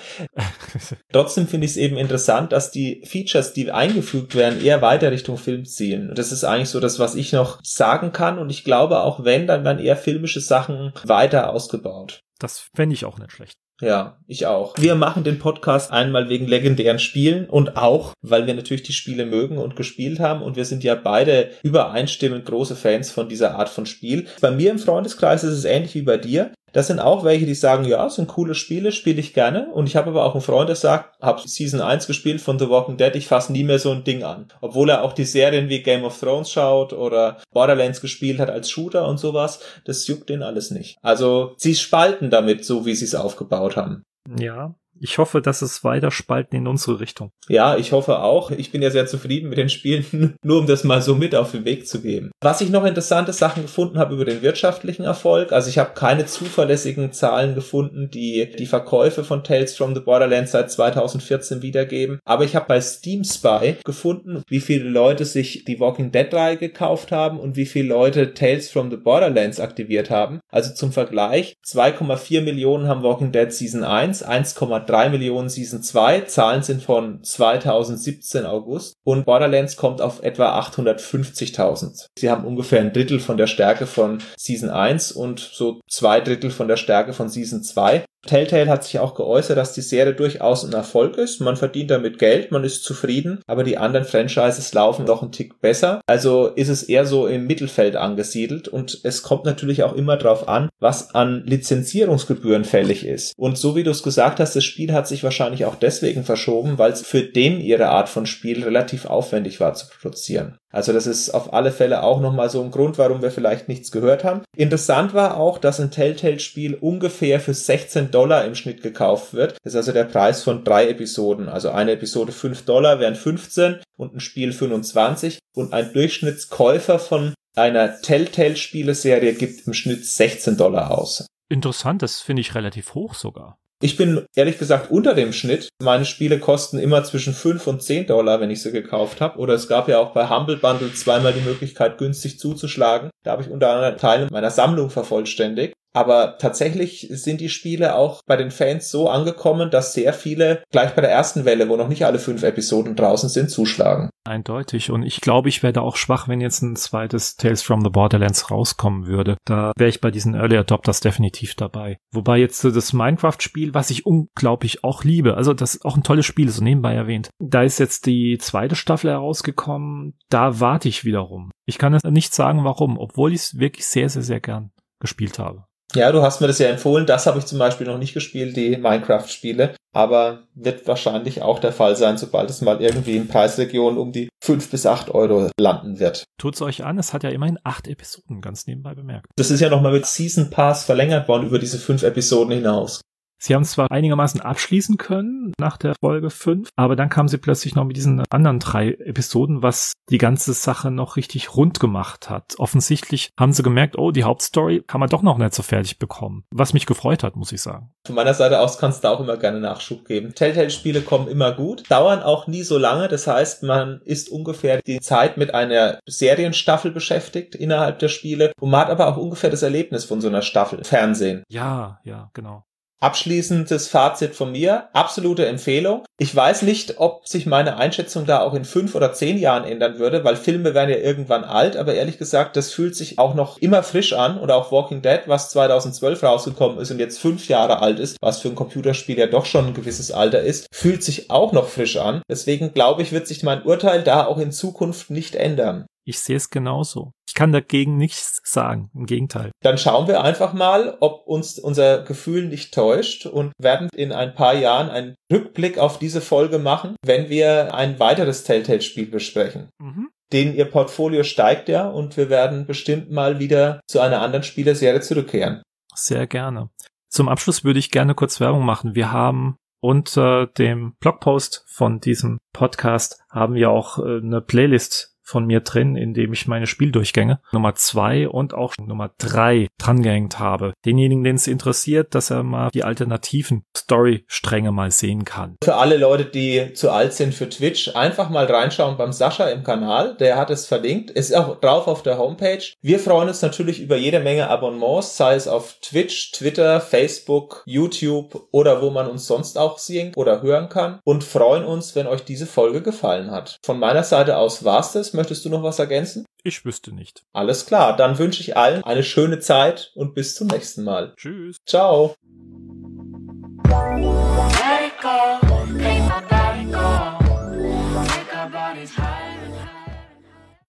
Trotzdem finde ich es eben interessant, dass die Features, die eingefügt werden, eher weiter Richtung Film zielen. Und das ist eigentlich so das, was ich noch sagen kann. Und ich glaube, auch wenn, dann werden eher filmische Sachen weiter ausgebaut. Das fände ich auch nicht schlecht. Ja, ich auch. Wir machen den Podcast einmal wegen legendären Spielen und auch, weil wir natürlich die Spiele mögen und gespielt haben und wir sind ja beide übereinstimmend große Fans von dieser Art von Spiel. Bei mir im Freundeskreis ist es ähnlich wie bei dir. Das sind auch welche, die sagen, ja, sind coole Spiele, spiele ich gerne. Und ich habe aber auch einen Freund, der sagt, habe Season 1 gespielt von The Walking Dead, ich fasse nie mehr so ein Ding an. Obwohl er auch die Serien wie Game of Thrones schaut oder Borderlands gespielt hat als Shooter und sowas, das juckt den alles nicht. Also sie spalten damit, so wie sie es aufgebaut haben. Ja, ich hoffe, dass es weiter spalten in unsere Richtung. Ja, ich hoffe auch. Ich bin ja sehr zufrieden mit den Spielen, nur um das mal so mit auf den Weg zu geben. Was ich noch interessante Sachen gefunden habe über den wirtschaftlichen Erfolg, also ich habe keine zuverlässigen Zahlen gefunden, die die Verkäufe von Tales from the Borderlands seit 2014 wiedergeben, aber ich habe bei Steam Spy gefunden, wie viele Leute sich die Walking Dead Reihe gekauft haben und wie viele Leute Tales from the Borderlands aktiviert haben. Also zum Vergleich, 2,4 Millionen haben Walking Dead Season 1, 1,3 3 Millionen Season 2. Zahlen sind von 2017 August. Und Borderlands kommt auf etwa 850.000. Sie haben ungefähr ein Drittel von der Stärke von Season 1 und so zwei Drittel von der Stärke von Season 2. Telltale hat sich auch geäußert, dass die Serie durchaus ein Erfolg ist. Man verdient damit Geld, man ist zufrieden, aber die anderen Franchises laufen noch einen Tick besser. Also ist es eher so im Mittelfeld angesiedelt und es kommt natürlich auch immer darauf an, was an Lizenzierungsgebühren fällig ist. Und so wie du es gesagt hast, das Spiel hat sich wahrscheinlich auch deswegen verschoben, weil es für den ihre Art von Spiel relativ aufwendig war zu produzieren. Also das ist auf alle Fälle auch nochmal so ein Grund, warum wir vielleicht nichts gehört haben. Interessant war auch, dass ein Telltale-Spiel ungefähr für 16 Dollar im Schnitt gekauft wird. Das ist also der Preis von drei Episoden. Also eine Episode 5 Dollar wären 15 und ein Spiel 25. Und ein Durchschnittskäufer von einer Telltale-Spieleserie gibt im Schnitt 16 Dollar aus. Interessant, das finde ich relativ hoch sogar. Ich bin ehrlich gesagt unter dem Schnitt. Meine Spiele kosten immer zwischen 5 und 10 Dollar, wenn ich sie gekauft habe. Oder es gab ja auch bei Humble Bundle zweimal die Möglichkeit, günstig zuzuschlagen. Da habe ich unter anderem Teile meiner Sammlung vervollständigt. Aber tatsächlich sind die Spiele auch bei den Fans so angekommen, dass sehr viele gleich bei der ersten Welle, wo noch nicht alle fünf Episoden draußen sind, zuschlagen. Eindeutig. Und ich glaube, ich werde auch schwach, wenn jetzt ein zweites Tales from the Borderlands rauskommen würde. Da wäre ich bei diesen Early Adopters definitiv dabei. Wobei jetzt das Minecraft-Spiel, was ich unglaublich auch liebe, also das ist auch ein tolles Spiel, so nebenbei erwähnt. Da ist jetzt die zweite Staffel herausgekommen. Da warte ich wiederum. Ich kann es nicht sagen, warum, obwohl ich es wirklich sehr, sehr, sehr gern gespielt habe. Ja, du hast mir das ja empfohlen. Das habe ich zum Beispiel noch nicht gespielt, die Minecraft-Spiele. Aber wird wahrscheinlich auch der Fall sein, sobald es mal irgendwie in Preisregionen um die fünf bis acht Euro landen wird. Tut's euch an, es hat ja immerhin acht Episoden, ganz nebenbei bemerkt. Das ist ja nochmal mit Season Pass verlängert worden über diese fünf Episoden hinaus. Sie haben zwar einigermaßen abschließen können nach der Folge 5, aber dann kamen sie plötzlich noch mit diesen anderen drei Episoden, was die ganze Sache noch richtig rund gemacht hat. Offensichtlich haben sie gemerkt, oh, die Hauptstory kann man doch noch nicht so fertig bekommen. Was mich gefreut hat, muss ich sagen. Von meiner Seite aus kannst du auch immer gerne Nachschub geben. Telltale-Spiele kommen immer gut, dauern auch nie so lange. Das heißt, man ist ungefähr die Zeit mit einer Serienstaffel beschäftigt innerhalb der Spiele und man hat aber auch ungefähr das Erlebnis von so einer Staffel Fernsehen. Ja, ja, genau. Abschließendes Fazit von mir. Absolute Empfehlung. Ich weiß nicht, ob sich meine Einschätzung da auch in fünf oder zehn Jahren ändern würde, weil Filme werden ja irgendwann alt, aber ehrlich gesagt, das fühlt sich auch noch immer frisch an oder auch Walking Dead, was 2012 rausgekommen ist und jetzt fünf Jahre alt ist, was für ein Computerspiel ja doch schon ein gewisses Alter ist, fühlt sich auch noch frisch an. Deswegen glaube ich, wird sich mein Urteil da auch in Zukunft nicht ändern. Ich sehe es genauso. Ich kann dagegen nichts sagen. Im Gegenteil. Dann schauen wir einfach mal, ob uns unser Gefühl nicht täuscht und werden in ein paar Jahren einen Rückblick auf diese Folge machen, wenn wir ein weiteres Telltale-Spiel besprechen. Mhm. Den ihr Portfolio steigt ja und wir werden bestimmt mal wieder zu einer anderen Spieleserie zurückkehren. Sehr gerne. Zum Abschluss würde ich gerne kurz Werbung machen. Wir haben unter dem Blogpost von diesem Podcast haben wir auch äh, eine Playlist von mir drin, in dem ich meine Spieldurchgänge Nummer zwei und auch Nummer drei drangehängt habe. Denjenigen, den es interessiert, dass er mal die alternativen Story-Stränge mal sehen kann. Für alle Leute, die zu alt sind für Twitch, einfach mal reinschauen beim Sascha im Kanal. Der hat es verlinkt. Ist auch drauf auf der Homepage. Wir freuen uns natürlich über jede Menge Abonnements, sei es auf Twitch, Twitter, Facebook, YouTube oder wo man uns sonst auch sehen oder hören kann und freuen uns, wenn euch diese Folge gefallen hat. Von meiner Seite aus war's das möchtest du noch was ergänzen? Ich wüsste nicht. Alles klar, dann wünsche ich allen eine schöne Zeit und bis zum nächsten Mal. Tschüss. Ciao.